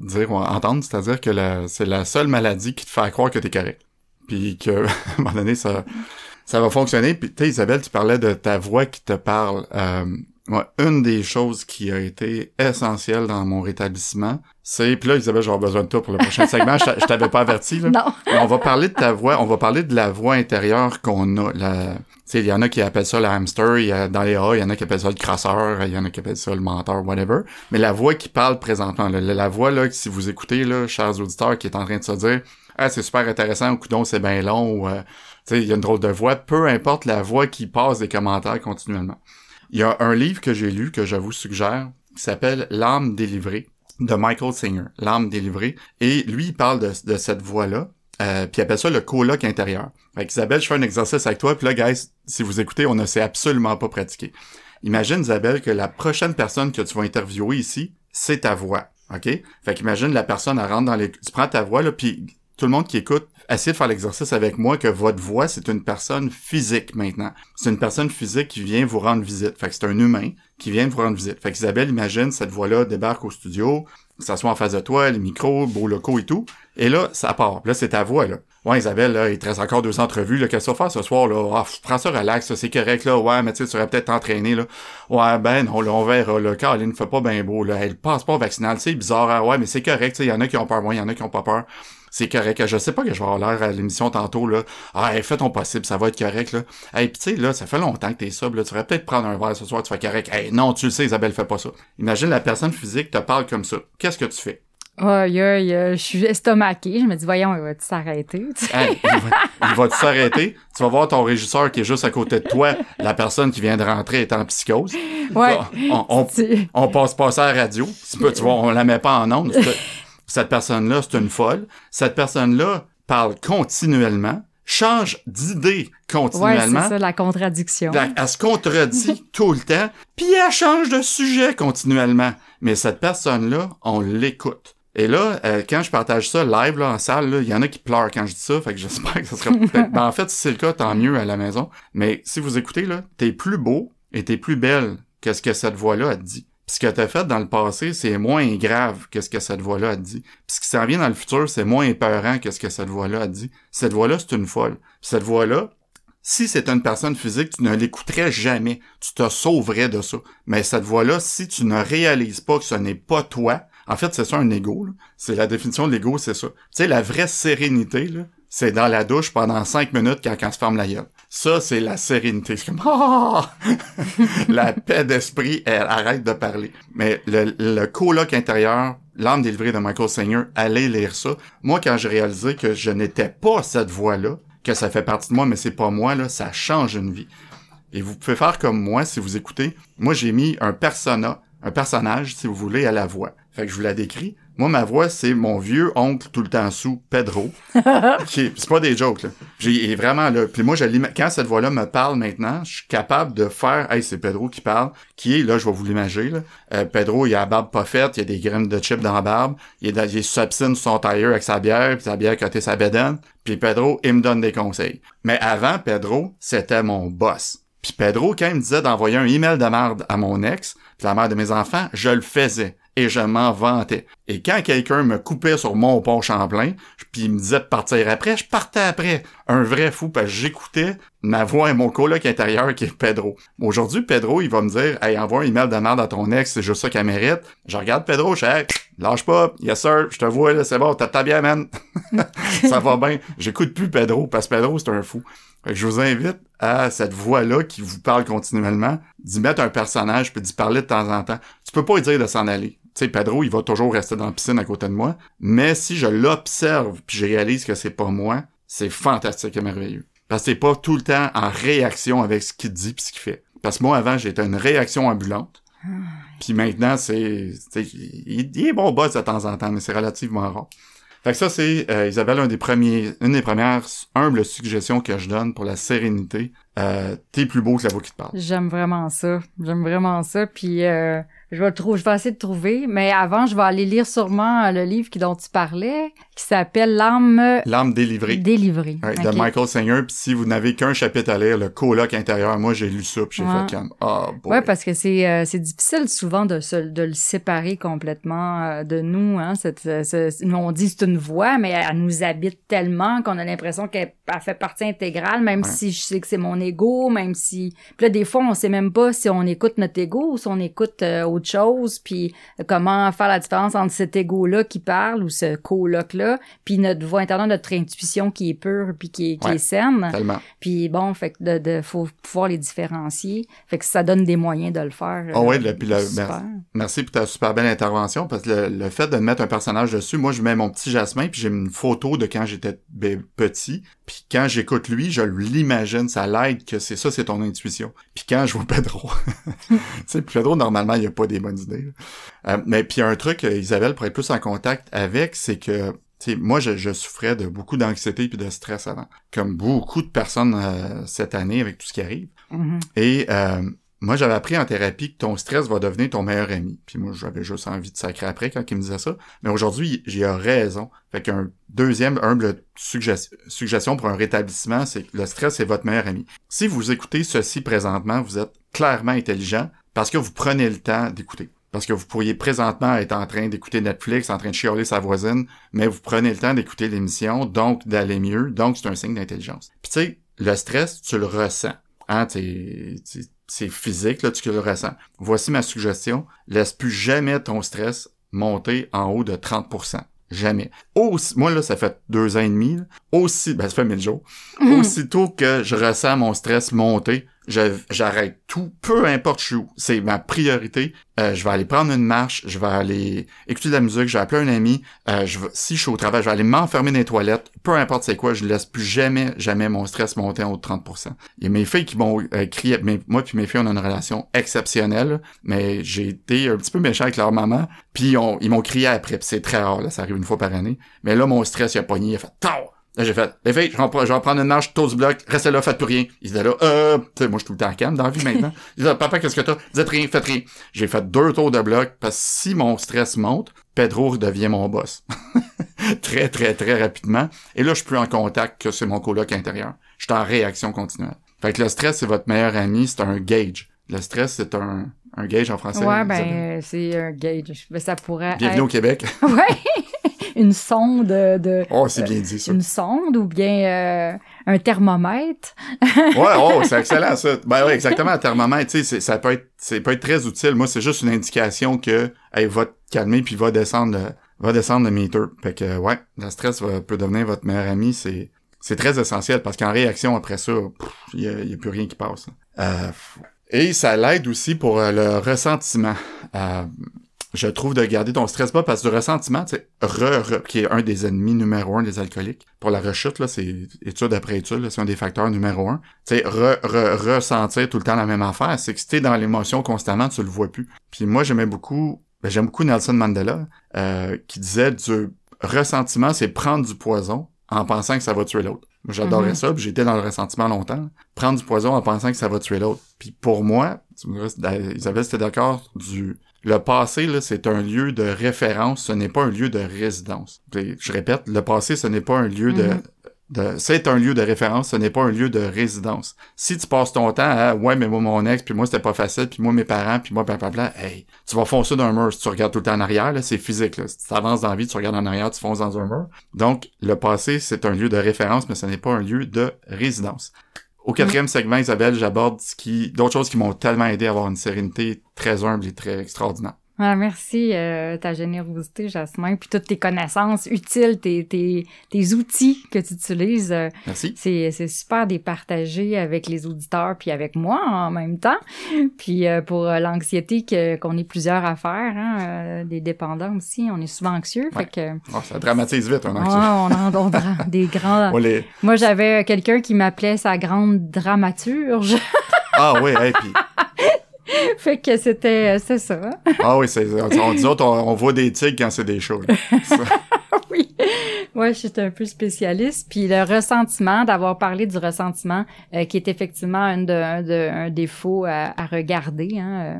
dire ou entendre, c'est-à-dire que c'est la seule maladie qui te fait croire que t'es correct. Puis que, à un moment donné, ça, ça va fonctionner. Puis, tu Isabelle, tu parlais de ta voix qui te parle. Euh, une des choses qui a été essentielle dans mon rétablissement, c'est... Puis là, Isabelle, j'aurai besoin de toi pour le prochain segment. Je t'a- je t'avais pas averti, là. non. Mais on va parler de ta voix, on va parler de la voix intérieure qu'on a. La... Tu sais, il y en a qui appellent ça le hamster, il y a, dans les A, il y en a qui appellent ça le crasseur, il y en a qui appellent ça le menteur, whatever. Mais la voix qui parle présentement, là, la, la voix là, que si vous écoutez, là, chers auditeurs, qui est en train de se dire Ah, c'est super intéressant, ou coudon, c'est bien long, ou euh, tu sais, il y a une drôle de voix, peu importe la voix qui passe des commentaires continuellement. Il y a un livre que j'ai lu, que je vous suggère, qui s'appelle L'âme délivrée de Michael Singer, L'âme délivrée. Et lui, il parle de, de cette voix-là. Euh, puis il appelle ça le coloc intérieur. Fait Isabelle, je fais un exercice avec toi, puis là, guys, si vous écoutez, on ne sait absolument pas pratiquer. Imagine, Isabelle, que la prochaine personne que tu vas interviewer ici, c'est ta voix. OK? Fait qu'imagine la personne, elle rentre dans les... Tu prends ta voix, là, puis tout le monde qui écoute, essayez de faire l'exercice avec moi que votre voix, c'est une personne physique maintenant. C'est une personne physique qui vient vous rendre visite. Fait que c'est un humain qui vient vous rendre visite. Fait qu'Isabelle, imagine, cette voix-là débarque au studio, s'assoit en face de toi, les micros, beaux locaux et tout. Et là, ça part. Là, c'est ta voix, là. Ouais, Isabelle, là, il te reste encore deux entrevues, là. Qu'est-ce que faire ce soir, là? Ah, prends ça relax, c'est correct, là. Ouais, mais tu aurais peut-être entraîné, là. Ouais, ben, non, là, on verra, là. Caroline fait pas bien beau, là. Elle passe pas vaccinal, c'est bizarre, hein? Ouais, mais c'est correct, tu. Il y en a qui ont peur, moi, il y en a qui ont pas peur. C'est correct. Je sais pas que je vais avoir l'air à l'émission tantôt, là. Ah, hey, fais ton possible, ça va être correct, là. Hey, pis tu sais, là, ça fait longtemps que t'es sub, là. Tu aurais peut-être prendre un verre ce soir, tu fais correct. Hey, non, tu le sais, Isabelle, fais pas ça. Imagine la personne physique te parle comme ça. Qu'est-ce que tu fais? Aïe, aïe, aïe, je suis estomaquée. Je me dis, voyons, il va-tu s'arrêter? Hey, il va, il va te s'arrêter? Tu vas voir ton régisseur qui est juste à côté de toi. La personne qui vient de rentrer est en psychose. Ouais. On, on passe pas ça à la radio. Tu, peux, tu vois, on la met pas en ondes. Cette personne-là, c'est une folle. Cette personne-là parle continuellement, change d'idée Ouais, continuellement, c'est ça, la contradiction. la- elle se contredit tout le temps, puis elle change de sujet continuellement. Mais cette personne-là, on l'écoute. Et là, euh, quand je partage ça live là, en salle, il y en a qui pleurent quand je dis ça, fait que j'espère que ça sera peut-être... ben, en fait, si c'est le cas, tant mieux à la maison. Mais si vous écoutez, là, t'es plus beau et t'es plus belle que ce que cette voix-là a dit. Puis ce que t'as fait dans le passé, c'est moins grave que ce que cette voix-là a dit. Puis ce qui s'en vient dans le futur, c'est moins épeurant que ce que cette voix-là a dit. Cette voix-là, c'est une folle. Puis cette voix-là, si c'est une personne physique, tu ne l'écouterais jamais. Tu te sauverais de ça. Mais cette voix-là, si tu ne réalises pas que ce n'est pas toi, en fait, c'est ça un ego. C'est la définition de l'ego, c'est ça. Tu sais, la vraie sérénité, là, c'est dans la douche pendant cinq minutes quand on se ferme la gueule. Ça, c'est la sérénité. C'est comme Ah! la paix d'esprit, elle arrête de parler. Mais le, le coloc intérieur, l'âme délivrée de Michael Singer, allez lire ça. Moi, quand j'ai réalisé que je n'étais pas cette voix-là, que ça fait partie de moi, mais c'est pas moi, là, ça change une vie. Et vous pouvez faire comme moi si vous écoutez. Moi, j'ai mis un persona, un personnage, si vous voulez, à la voix. Fait que je vous la décris. Moi, ma voix, c'est mon vieux oncle tout le temps sous, Pedro. c'est pas des jokes, là. J'ai vraiment là. Puis moi, je quand cette voix-là me parle maintenant, je suis capable de faire, hey, c'est Pedro qui parle, qui est, là, je vais vous l'imaginer, là. Euh, Pedro, il a la barbe pas faite, il y a des graines de chips dans la barbe, il est, dans, il est sur sa piscine sur son tailleur avec sa bière, puis sa bière côté sa bédaine. Puis Pedro, il me donne des conseils. Mais avant, Pedro, c'était mon boss. Puis Pedro, quand il me disait d'envoyer un email de merde à mon ex, puis la mère de mes enfants, je le faisais. Et je m'en vantais. Et quand quelqu'un me coupait sur mon pont Champlain, puis il me disait de partir après, je partais après. Un vrai fou, parce que j'écoutais ma voix et mon coloc intérieur qui est Pedro. Aujourd'hui, Pedro, il va me dire, hey, envoie un email de merde à ton ex, c'est juste ça qu'elle mérite. Je regarde Pedro, je fais, hey, lâche pas, yes sir, je te vois, là, c'est bon, t'as ta bien, man. ça va bien. J'écoute plus Pedro, parce que Pedro, c'est un fou. Je vous invite à cette voix-là qui vous parle continuellement, d'y mettre un personnage, puis d'y parler de temps en temps. Tu peux pas lui dire de s'en aller. Tu sais, Pedro, il va toujours rester dans la piscine à côté de moi. Mais si je l'observe, puis je réalise que c'est pas moi, c'est fantastique et merveilleux. Parce que c'est pas tout le temps en réaction avec ce qu'il dit puis ce qu'il fait. Parce que moi, avant, j'étais une réaction ambulante. Puis maintenant, c'est... c'est- Il, il est bon boss de temps en temps, mais c'est relativement rare. Fait que ça, c'est, euh, Isabelle, un des premiers, une des premières humbles suggestions que je donne pour la sérénité. Euh, T'es plus beau que la voix qui te parle. J'aime vraiment ça. J'aime vraiment ça. Puis euh, je vais le je vais essayer de trouver. Mais avant, je vais aller lire sûrement euh, le livre dont tu parlais, qui s'appelle L'âme L'âme délivrée. délivrée. Ouais. De Michael Singer. Puis si vous n'avez qu'un chapitre à lire, le coloc intérieur, moi, j'ai lu ça, puis j'ai Ouais. fait comme, ah, boy. Ouais, parce que c'est euh, c'est difficile souvent de se de le séparer complètement euh, de nous. Hein, cette, ce- ce- nous on dit c'est une voix, mais elle nous habite tellement qu'on a l'impression qu'elle elle fait partie intégrale, même Ouais. si je sais que c'est mon ego, même si. Puis là, des fois, on sait même pas si on écoute notre ego ou si on écoute euh, autre chose, puis comment faire la différence entre cet ego-là qui parle ou ce puis notre voix intérieure, notre intuition qui est pure puis qui est, qui Ouais. est saine. Tellement. Puis bon, fait que de, de faut pouvoir les différencier. Fait que ça donne des moyens de le faire. Ah euh, ouais, le- puis le- super. Merci pour ta super belle intervention, parce que le, le fait de mettre un personnage dessus, moi, je mets mon petit Jasmin, puis j'ai une photo de quand j'étais petit, puis quand j'écoute lui, je l'imagine, ça l'aide que c'est ça, c'est ton intuition. Puis quand je vois Pedro, tu sais, Pedro, normalement, il a pas des bonnes idées. Euh, mais puis un truc, euh, Isabelle, pour être plus en contact avec, c'est que, moi, je, je souffrais de beaucoup d'anxiété puis de stress avant, comme beaucoup de personnes euh, cette année avec tout ce qui arrive. Mhm. Et euh, moi, j'avais appris en thérapie que ton stress va devenir ton meilleur ami. Puis moi, j'avais juste envie de sacrer après quand il me disait ça. Mais aujourd'hui, j'ai raison. Fait qu'un deuxième humble sugges- suggestion pour un rétablissement, c'est que le stress est votre meilleur ami. Si vous écoutez ceci présentement, vous êtes clairement intelligent parce que vous prenez le temps d'écouter. Parce que vous pourriez présentement être en train d'écouter Netflix, en train de chialer sa voisine, mais vous prenez le temps d'écouter l'émission, donc d'aller mieux, donc c'est un signe d'intelligence. Puis tu sais, le stress, tu le ressens. Hein, c'est physique, là, tu le ressens. Voici ma suggestion. Laisse plus jamais ton stress monter en haut de 30%. Jamais. Aussi, moi, là, ça fait deux ans et demi. là. Aussi, ben, ça fait mille jours. Aussitôt que je ressens mon stress monter, j'arrête tout, peu importe je suis où. C'est ma priorité. Euh, je vais aller prendre une marche, je vais aller écouter de la musique, je vais appeler un ami. Euh, je vais, si je suis au travail, je vais aller m'enfermer dans les toilettes. Peu importe c'est quoi, je laisse plus jamais, jamais mon stress monter en haut de 30%. Il y a mes filles qui m'ont euh, crié, mais moi puis mes filles, on a une relation exceptionnelle, mais j'ai été un petit peu méchant avec leur maman, puis ils m'ont crié après, c'est très rare, là, ça arrive une fois par année. Mais là, mon stress, il a pogné, il a fait « Tau! Là, j'ai fait, les filles, je vais, je vais prendre une marche, tous bloc, restez là, faites plus rien. Ils étaient là, euh, tu sais, moi, je suis tout le temps calme dans la vie maintenant. Ils disaient, papa, qu'est-ce que t'as? Dites rien, faites rien. J'ai fait deux tours de bloc, parce que si mon stress monte, Pedro devient mon boss. très, très, très rapidement. Et là, je suis plus en contact que c'est mon coloc intérieur. Je suis en réaction continuelle. Fait que le stress, c'est votre meilleur ami, c'est un gauge. Le stress, c'est un, un gauge en français. Ouais, ben, c'est un gauge. Ben, Ça pourrait Bienvenue au Québec. ouais, une sonde de... Oh, c'est bien dit, ça. Une sonde ou bien euh, un thermomètre. Ouais, oh, c'est excellent, ça. Ben ouais, exactement, un thermomètre, tu sais, ça peut être, peut être très utile. Moi, c'est juste une indication que, hey, va te calmer puis va descendre le, va descendre le meter. Fait que, ouais, le stress va- peut devenir votre meilleur ami, c'est, c'est très essentiel parce qu'en réaction après ça, il y a, plus rien qui passe. Euh, et ça l'aide aussi pour euh, le ressentiment. Euh, je trouve de garder ton stress bas parce que le ressentiment, c'est re, re, qui est un des ennemis numéro un des alcooliques. Pour la rechute, là, c'est étude après étude, c'est un des facteurs numéro un. Tu sais, re, re, ressentir tout le temps la même affaire, c'est que si t'es dans l'émotion constamment, tu le vois plus. Puis moi, j'aimais beaucoup, ben, j'aime beaucoup Nelson Mandela, euh, qui disait du ressentiment, c'est prendre du poison en pensant que ça va tuer l'autre. Moi, J'adorais Mhm. ça, puis j'étais dans le ressentiment longtemps. Prendre du poison en pensant que ça va tuer l'autre. Puis pour moi, tu me diras, Isabelle, c'était d'accord, du le passé, c'est un lieu de référence, ce n'est pas un lieu de résidence. Je répète, le passé, ce n'est pas un lieu de, Mhm. de c'est un lieu de référence, ce n'est pas un lieu de résidence. Si tu passes ton temps à ouais, mais moi mon ex, puis moi c'était pas facile, puis moi mes parents, puis moi blablabla, hey, tu vas foncer dans un mur si tu regardes tout le temps en arrière, là, c'est physique là. Si tu avances dans la vie, tu regardes en arrière, tu fonces dans un mur. Donc le passé, c'est un lieu de référence, mais ce n'est pas un lieu de résidence. Au quatrième segment, Isabelle, j'aborde ce qui d'autres choses qui m'ont tellement aidé à avoir une sérénité très humble et très extraordinaire. Ah, merci, euh, ta générosité, Jasmin, puis toutes tes connaissances utiles, tes, tes, tes outils que tu utilises. euh, Merci. c'est, c'est super de les partager avec les auditeurs puis avec moi en même temps. Puis euh, pour euh, l'anxiété que, qu'on est plusieurs à faire, hein, euh, des dépendants aussi, on est souvent anxieux. Ouais. Fait que, Oh, ça dramatise vite, un ouais, anxieux. on en dra- des grands... Les- Moi, j'avais quelqu'un qui m'appelait sa grande dramaturge. Ah oui, hey, puis fait que c'était, c'est ça. ah oui, c'est on dit autres, on, on voit des tigres quand c'est des. Ça- oui. Ouais, je suis un peu spécialiste. Puis le ressentiment, d'avoir parlé du ressentiment, euh, qui est effectivement un, de, un, de- un défaut à, à regarder. Hein. euh.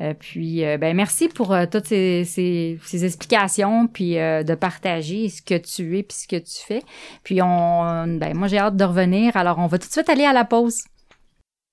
Euh, puis, euh, ben merci pour euh, toutes ces, ces, ces explications, puis euh, de partager ce que tu es, puis ce que tu fais. Puis on, ben moi j'ai hâte de revenir. Alors on va tout de suite aller à la pause.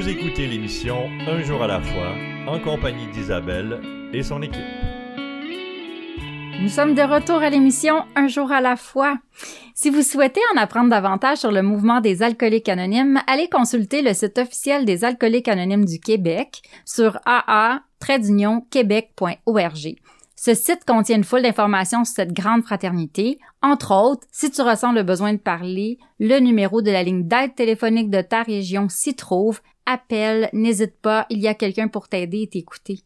Vous écoutez l'émission Un jour à la fois en compagnie d'Isabelle et son équipe. Nous sommes de retour à l'émission Un jour à la fois. Si vous souhaitez en apprendre davantage sur le mouvement des alcooliques anonymes, allez consulter le site officiel des alcooliques anonymes du Québec sur aa-québec.org. Ce site contient une foule d'informations sur cette grande fraternité. Entre autres, si tu ressens le besoin de parler, le numéro de la ligne d'aide téléphonique de ta région s'y trouve. Appelle, n'hésite pas, il y a quelqu'un pour t'aider et t'écouter.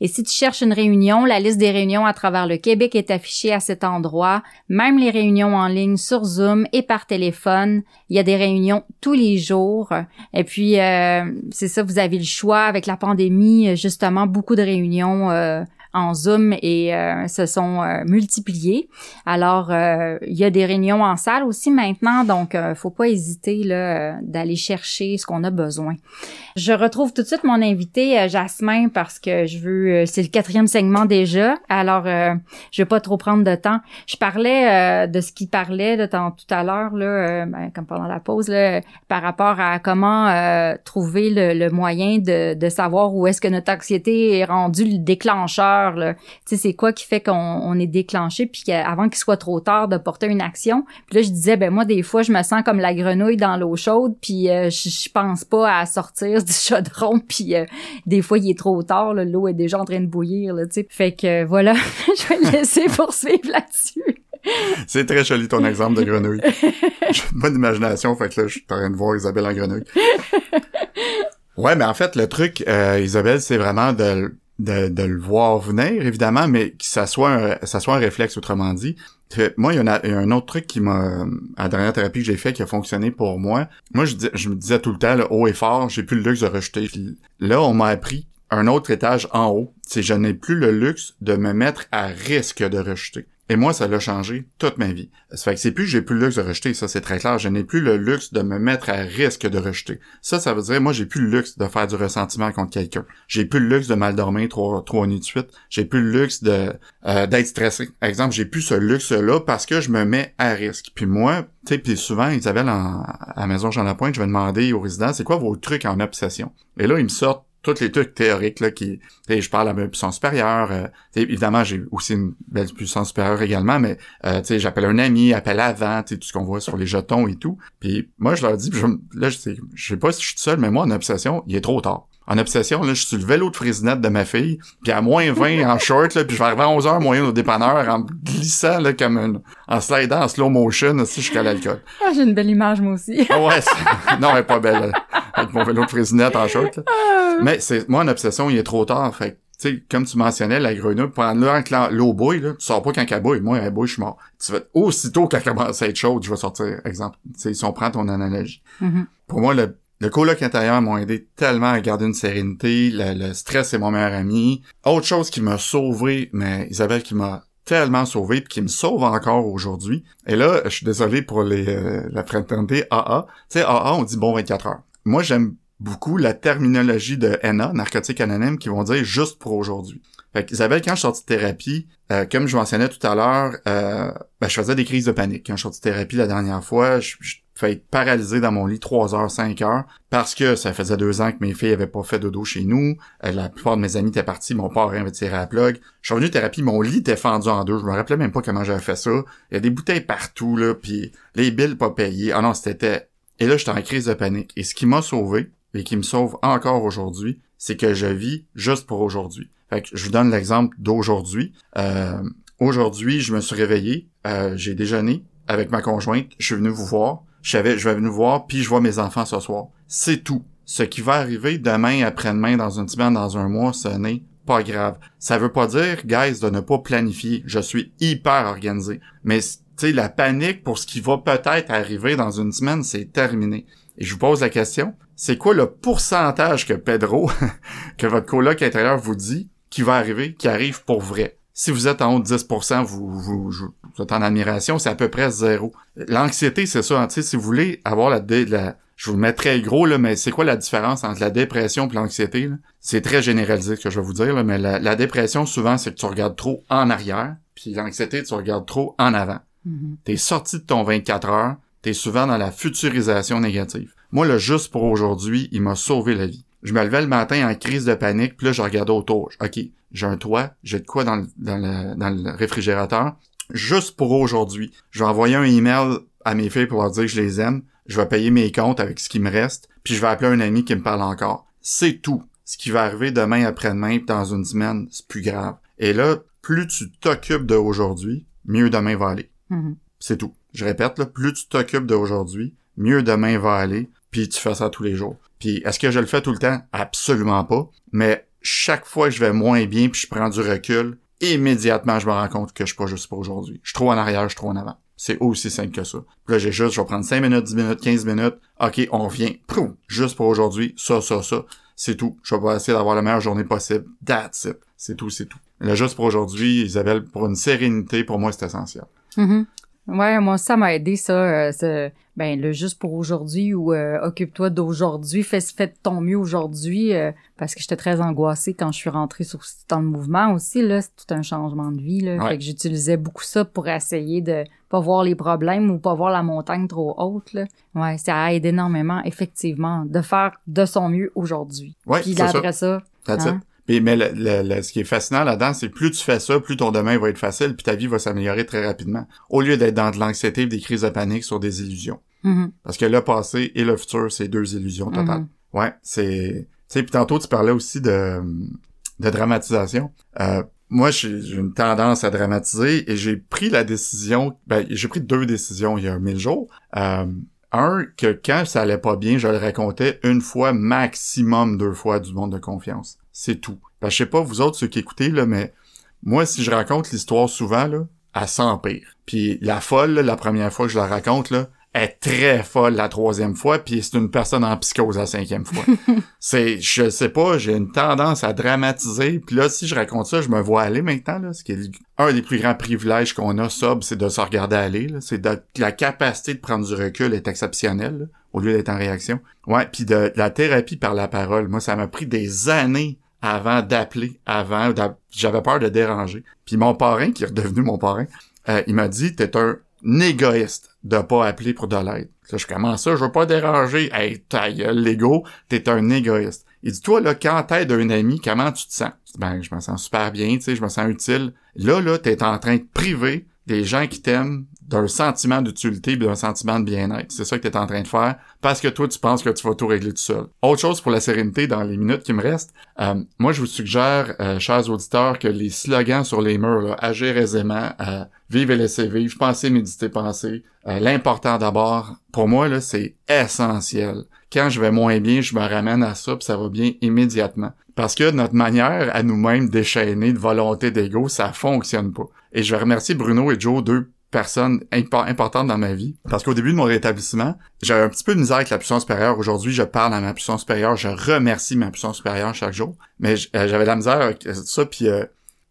Et si tu cherches une réunion, la liste des réunions à travers le Québec est affichée à cet endroit, même les réunions en ligne sur Zoom et par téléphone. Il y a des réunions tous les jours. Et puis, euh, c'est ça, vous avez le choix avec la pandémie, justement, beaucoup de réunions euh, en Zoom et euh, se sont euh, multipliées. Alors, euh, il y a des réunions en salle aussi maintenant, donc euh, faut pas hésiter euh, d'aller chercher ce qu'on a besoin. Je retrouve tout de suite mon invité euh, Jasmin parce que je veux c'est le quatrième segment déjà. Alors je vais pas trop prendre de temps. Je parlais de ce qu'il parlait tout à l'heure là ben, comme pendant la pause là par rapport à comment trouver le, le moyen de, de savoir où est-ce que notre anxiété est rendue le déclencheur Tu sais, c'est quoi qui fait qu'on on est déclenché, puis qu'avant qu'il soit trop tard de porter une action. Puis là, je disais, ben moi, des fois, je me sens comme la grenouille dans l'eau chaude, puis euh, je, je pense pas à sortir du chaudron, puis euh, des fois, il est trop tard, l'eau est déjà en train de bouillir, là, tu. Fait que, voilà, je vais le laisser poursuivre là-dessus. C'est très joli ton exemple de grenouille. J'ai une bonne imagination, fait que là, je suis en train de voir Isabelle en grenouille. Ouais, mais en fait, le truc, euh, Isabelle, c'est vraiment de, de, de, le voir venir, évidemment, mais que ça soit un, ça soit un réflexe, autrement dit. Moi, il y, en a, il y a un autre truc qui m'a, à la dernière thérapie que j'ai fait, qui a fonctionné pour moi. Moi, je, je me disais tout le temps, le haut et fort, j'ai plus le luxe de rejeter. Là, on m'a appris un autre étage en haut. C'est je n'ai plus le luxe de me mettre à risque de rejeter. Et moi, ça l'a changé toute ma vie. Ça fait que c'est plus j'ai plus le luxe de rejeter, ça c'est très clair. Je n'ai plus le luxe de me mettre à risque de rejeter. Ça, ça veut dire, moi, j'ai plus le luxe de faire du ressentiment contre quelqu'un. J'ai plus le luxe de mal dormir trois, trois nuits de suite. J'ai plus le luxe de euh, d'être stressé. Exemple, j'ai plus ce luxe-là parce que je me mets à risque. Puis moi, tu sais, puis souvent, Isabelle, en, à la maison Jean Lapointe, je vais demander aux résidents, c'est quoi vos trucs en obsession? Et là, ils me sortent tous les trucs théoriques là qui je parle à ma puissance supérieure euh, évidemment j'ai aussi une belle puissance supérieure également mais euh, tu sais j'appelle un ami appelle avant tu tout ce qu'on voit sur les jetons et tout puis moi je leur dis je, là je sais je sais pas si je suis seul mais moi en obsession il est trop tard en obsession, là, je suis sur le vélo de frisinette de ma fille, puis à moins 20 en short, là, puis je vais arriver à 11 heures moyen au dépanneur en glissant là, comme une, en slidant en slow motion aussi jusqu'à l'alcool. Ah, j'ai une belle image moi aussi. ah ouais, non, elle est pas belle avec mon vélo de frisinette en short. Là. Ah. Mais c'est moi en obsession, il est trop tard, fait tu sais, comme tu mentionnais, la grenouille, là quand l'eau bouille, là, tu sors pas quand elle bouille. Moi, elle bouille, je suis mort. Tu vas, aussitôt qu'elle commence à être chaude, je vais sortir, exemple. Tu sais, si on prend ton analogie. Mm-hmm. Pour moi, le, le coloc intérieur m'a aidé tellement à garder une sérénité. Le, stress est mon meilleur ami. Autre chose qui m'a sauvé, mais Isabelle qui m'a tellement sauvé puis qui me sauve encore aujourd'hui. Et là, je suis désolé pour les euh, la fraternité AA. Tu sais, AA, on dit bon 24 heures. Moi, j'aime beaucoup la terminologie de NA, narcotique anonyme, qui vont dire juste pour aujourd'hui. Fait Isabelle, quand je suis sorti de thérapie, euh, comme je mentionnais tout à l'heure, euh, ben, je faisais des crises de panique. Quand je suis sorti de thérapie la dernière fois, je, je fait être paralysé dans mon lit 3 heures, 5 heures, parce que ça faisait deux ans que mes filles avaient pas fait de dos chez nous. Euh, la plupart de mes amis étaient partis, mon père avait tiré à la plug. Je suis revenu de thérapie, mon lit était fendu en deux. Je me rappelais même pas comment j'avais fait ça. Il y a des bouteilles partout, là, puis les billes pas payées. Ah non, c'était... Et là, j'étais en crise de panique. Et ce qui m'a sauvé, et qui me sauve encore aujourd'hui, c'est que je vis juste pour aujourd'hui. Fait que je vous donne l'exemple d'aujourd'hui. Euh, aujourd'hui, je me suis réveillé, euh, j'ai déjeuné avec ma conjointe, je suis venu vous voir, je savais, je vais venir voir, puis je vois mes enfants ce soir. C'est tout. Ce qui va arriver demain, après-demain, dans une semaine, dans un mois, ce n'est pas grave. Ça veut pas dire, guys, de ne pas planifier. Je suis hyper organisé. Mais, sais, la panique pour ce qui va peut-être arriver dans une semaine, c'est terminé. Et je vous pose la question, c'est quoi le pourcentage que Pedro, que votre coloc intérieur vous dit, qui va arriver, qui arrive pour vrai? Si vous êtes en haut de 10%, vous, vous, vous êtes en admiration, c'est à peu près zéro. L'anxiété, c'est ça. Hein, si vous voulez avoir la, la je vous le mets gros, là, mais c'est quoi la différence entre la dépression et l'anxiété? C'est très généralisé ce que je vais vous dire, mais la, dépression, souvent, c'est que tu regardes trop en arrière, puis l'anxiété, tu regardes trop en avant. Mm-hmm. T'es sorti de ton 24 heures, t'es souvent dans la futurisation négative. Moi, le juste pour aujourd'hui, il m'a sauvé la vie. Je me levais le matin en crise de panique, puis là, je regardais autour. OK, j'ai un toit, j'ai de quoi dans le, réfrigérateur. Juste pour aujourd'hui, je vais envoyer un email à mes filles pour leur dire que je les aime. Je vais payer mes comptes avec ce qui me reste, puis je vais appeler un ami qui me parle encore. C'est tout. Ce qui va arriver demain après-demain, dans une semaine, c'est plus grave. Et là, plus tu t'occupes d'aujourd'hui, mieux demain va aller. Mm-hmm. C'est tout. Je répète, là, plus tu t'occupes d'aujourd'hui, mieux demain va aller, puis tu fais ça tous les jours. Puis est-ce que je le fais tout le temps? Absolument pas. Mais chaque fois que je vais moins bien puis je prends du recul, immédiatement je me rends compte que je suis pas juste pour aujourd'hui. Je suis trop en arrière, je suis trop en avant. C'est aussi simple que ça. Puis là, j'ai juste, je vais prendre 5 minutes, 10 minutes, 15 minutes. OK, on revient. Proum, juste pour aujourd'hui. Ça, ça, ça. C'est tout. Je vais essayer d'avoir la meilleure journée possible. That's it. C'est tout, c'est tout. Là, juste pour aujourd'hui, Isabelle, pour une sérénité, pour moi, c'est essentiel. Mm-hmm. Ouais, moi ça m'a aidé ça, euh, ben le juste pour aujourd'hui ou euh, occupe-toi d'aujourd'hui, fais fais ton mieux aujourd'hui euh, parce que j'étais très angoissée quand je suis rentrée sur dans le mouvement aussi là, c'est tout un changement de vie là, fait que j'utilisais beaucoup ça pour essayer de pas voir les problèmes ou pas voir la montagne trop haute là. Ouais, ça aide énormément effectivement de faire de son mieux aujourd'hui. Ouais, Puis après ça, ça Mais, mais le- le- le- ce qui est fascinant là-dedans, c'est plus tu fais ça, plus ton demain va être facile, puis ta vie va s'améliorer très rapidement. Au lieu d'être dans de l'anxiété des crises de panique sur des illusions. Mhm. Parce que le passé et le futur, c'est deux illusions totales. Mhm. Ouais, c'est... Tu sais, puis tantôt, tu parlais aussi de, de dramatisation. Euh, moi, j'ai une tendance à dramatiser et j'ai pris la décision... Ben, j'ai pris deux décisions il y a mille jours. Euh, un, que quand ça allait pas bien, je le racontais une fois, maximum deux fois du monde de confiance. C'est tout. Ben, je sais pas, vous autres, ceux qui écoutez, là, mais moi, si je raconte l'histoire souvent, là, elle s'empire. Puis la folle, là, la première fois que je la raconte, là, est très folle la troisième fois, puis c'est une personne en psychose la cinquième fois. c'est, je sais pas, j'ai une tendance à dramatiser, puis là, si je raconte ça, je me vois aller maintenant, là, ce qui est un des plus grands privilèges qu'on a, sob, c'est de se regarder aller, là. c'est de, la capacité de prendre du recul est exceptionnelle, là, au lieu d'être en réaction. Ouais, puis de, de la thérapie par la parole, moi, ça m'a pris des années avant d'appeler, avant, j'avais peur de déranger. Puis mon parrain, qui est redevenu mon parrain, euh, il m'a dit, t'es un égoïste de pas appeler pour de l'aide. Là, je commence ça, je veux pas déranger? Hey, ta gueule, l'ego, t'es un égoïste. Il dit, toi, là, quand t'aides un ami, comment tu te sens? Je Ben, je me sens super bien, tu sais, je me sens utile. Là, là, t'es en train de priver des gens qui t'aiment d'un sentiment d'utilité et d'un sentiment de bien-être. C'est ça que t'es en train de faire parce que toi, tu penses que tu vas tout régler tout seul. Autre chose pour la sérénité dans les minutes qui me restent, euh, moi, je vous suggère, euh, chers auditeurs, que les slogans sur les murs, là, agir aisément, euh, vivre et laisser vivre, penser, méditer, penser, l'important d'abord, pour moi, là, c'est essentiel. Quand je vais moins bien, je me ramène à ça, puis ça va bien immédiatement. Parce que notre manière à nous-mêmes déchaîner de volonté d'ego, ça fonctionne pas. Et je vais remercier Bruno et Joe, deux personnes impo- importantes dans ma vie. Parce qu'au début de mon rétablissement, j'avais un petit peu de misère avec la puissance supérieure. Aujourd'hui, je parle à ma puissance supérieure, je remercie ma puissance supérieure chaque jour. Mais euh, j'avais de la misère avec ça, puis euh,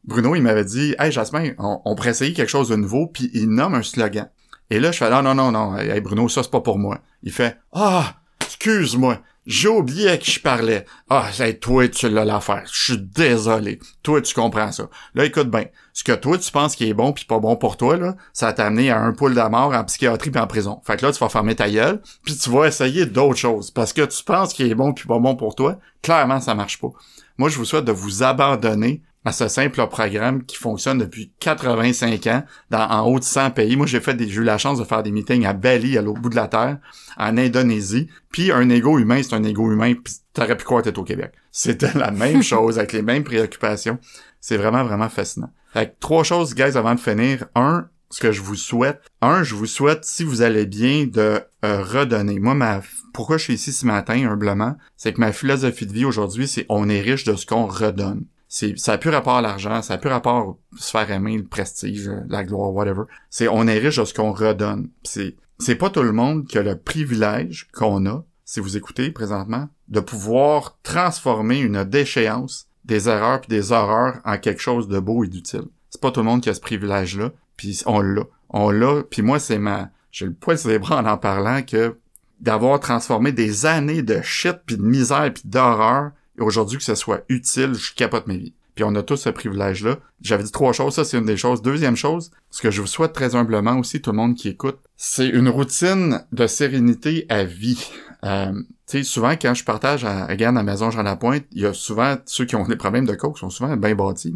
Bruno, il m'avait dit « Hey, Jasmin, on, on pourrait essayer quelque chose de nouveau, puis il nomme un slogan. » Et là, je fais « Non, non, non, non, hey, Bruno, ça, c'est pas pour moi. » Il fait « Ah, excuse-moi, j'ai oublié à qui je parlais. Ah, hey, toi, tu l'as l'affaire. Je suis désolé. Toi, tu comprends ça. Là, écoute bien. Ce que toi, tu penses qui est bon puis pas bon pour toi, là, ça t'a amené à un pool de mort en psychiatrie puis en prison. Fait que là, tu vas fermer ta gueule puis tu vas essayer d'autres choses. Parce que tu penses qu'il est bon puis pas bon pour toi, clairement, ça marche pas. Moi, je vous souhaite de vous abandonner à ce simple programme qui fonctionne depuis 85 ans dans, en haut de 100 pays. Moi, j'ai fait des, j'ai eu la chance de faire des meetings à Bali, à l'autre bout de la terre, en Indonésie. Puis un ego humain, c'est un ego humain, puis t'aurais pu croire que t'étais au Québec. C'était la même chose, avec les mêmes préoccupations. C'est vraiment, vraiment fascinant. Fait que trois choses, guys, avant de finir. Un, ce que je vous souhaite. Un, je vous souhaite, si vous allez bien, de euh, redonner. Moi, ma, pourquoi je suis ici ce matin, humblement, c'est que ma philosophie de vie aujourd'hui, c'est on est riche de ce qu'on redonne. C'est, ça a plus rapport à l'argent, ça a plus rapport au se faire aimer, le prestige, la gloire, whatever. C'est, on est riche de ce qu'on redonne. C'est, c'est pas tout le monde qui a le privilège qu'on a, si vous écoutez présentement, de pouvoir transformer une déchéance, des erreurs puis des horreurs en quelque chose de beau et d'utile. C'est pas tout le monde qui a ce privilège-là, puis on l'a. On l'a, puis moi, c'est ma... J'ai le poil sur les bras en en parlant que d'avoir transformé des années de shit puis de misère puis d'horreur et aujourd'hui que ce soit utile, je capote ma vie. Puis on a tous ce privilège-là. J'avais dit trois choses, ça c'est une des choses. Deuxième chose, ce que je vous souhaite très humblement aussi, tout le monde qui écoute, c'est une routine de sérénité à vie. Euh, tu sais, souvent quand je partage à, à Gann, à Maison Jean Lapointe, il y a souvent ceux qui ont des problèmes de coke sont souvent bien bâtis.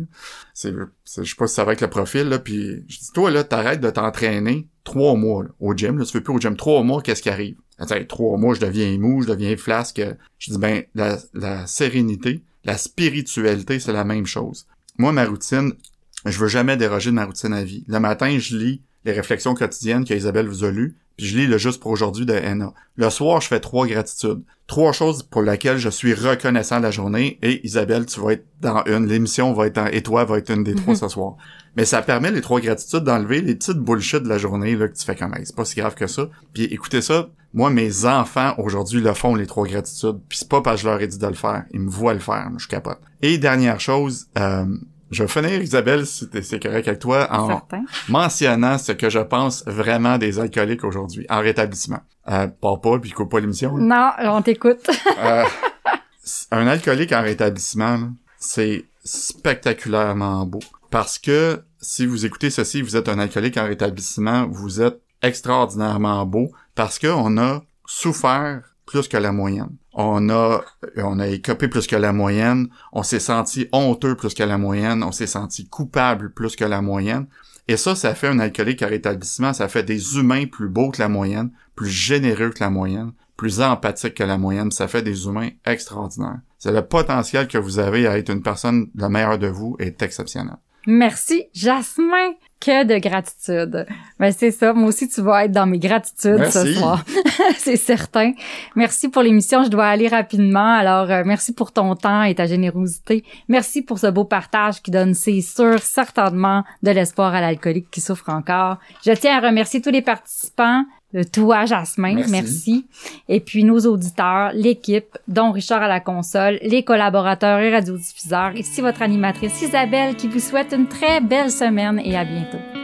c'est- je sais pas si ça va avec le profil, là, puis je dis, toi, là, t'arrêtes de t'entraîner trois mois là, au gym, là, tu fais plus au gym trois mois, qu'est-ce qui arrive? Hey, trois mois, je deviens mou, je deviens flasque. Je dis, ben, la, la sérénité, la spiritualité, c'est la même chose. Moi, ma routine, je veux jamais déroger de ma routine à vie. Le matin, je lis les réflexions quotidiennes que Isabelle vous a lues, puis je lis le juste pour aujourd'hui de Anna. Le soir, je fais trois gratitudes. Trois choses pour lesquelles je suis reconnaissant de la journée, et Isabelle, tu vas être dans une, l'émission va être en, et toi va être une des trois ce soir. Mais ça permet les trois gratitudes d'enlever les petites bullshit de la journée, là, que tu fais comme, Hey, c'est pas si grave que ça. Puis écoutez ça, moi, mes enfants, aujourd'hui, le font, les trois gratitudes. Puis c'est pas parce que je leur ai dit de le faire. Ils me voient le faire. Moi, je capote. Et dernière chose, euh, je vais finir, Isabelle, si c'est correct avec toi, en Certain. mentionnant ce que je pense vraiment des alcooliques aujourd'hui, en rétablissement. Euh, pars pas, puis coupe pas l'émission. Non, on t'écoute. Euh, un alcoolique en rétablissement, c'est spectaculairement beau. Parce que si vous écoutez ceci, vous êtes un alcoolique en rétablissement, vous êtes extraordinairement beau parce qu'on a souffert plus que la moyenne. on a on a écopé plus que la moyenne, on s'est senti honteux plus que la moyenne, on s'est senti coupable plus que la moyenne. Et ça, ça fait un alcoolique à rétablissement, ça fait des humains plus beaux que la moyenne, plus généreux que la moyenne, plus empathiques que la moyenne, ça fait des humains extraordinaires. C'est le potentiel que vous avez à être une personne la meilleure de vous est exceptionnel. Merci, Jasmin. Que de gratitude. Ben c'est ça. Moi aussi, tu vas être dans mes gratitudes ce soir. c'est certain. Merci pour l'émission. Je dois aller rapidement. Alors, euh, merci pour ton temps et ta générosité. Merci pour ce beau partage qui donne, c'est sûr, certainement de l'espoir à l'alcoolique qui souffre encore. Je tiens à remercier tous les participants. Toi, Jasmin, merci. Merci. Et puis nos auditeurs, l'équipe, dont Richard à la console, les collaborateurs et radiodiffuseurs. Ici votre animatrice Isabelle qui vous souhaite une très belle semaine et à bientôt.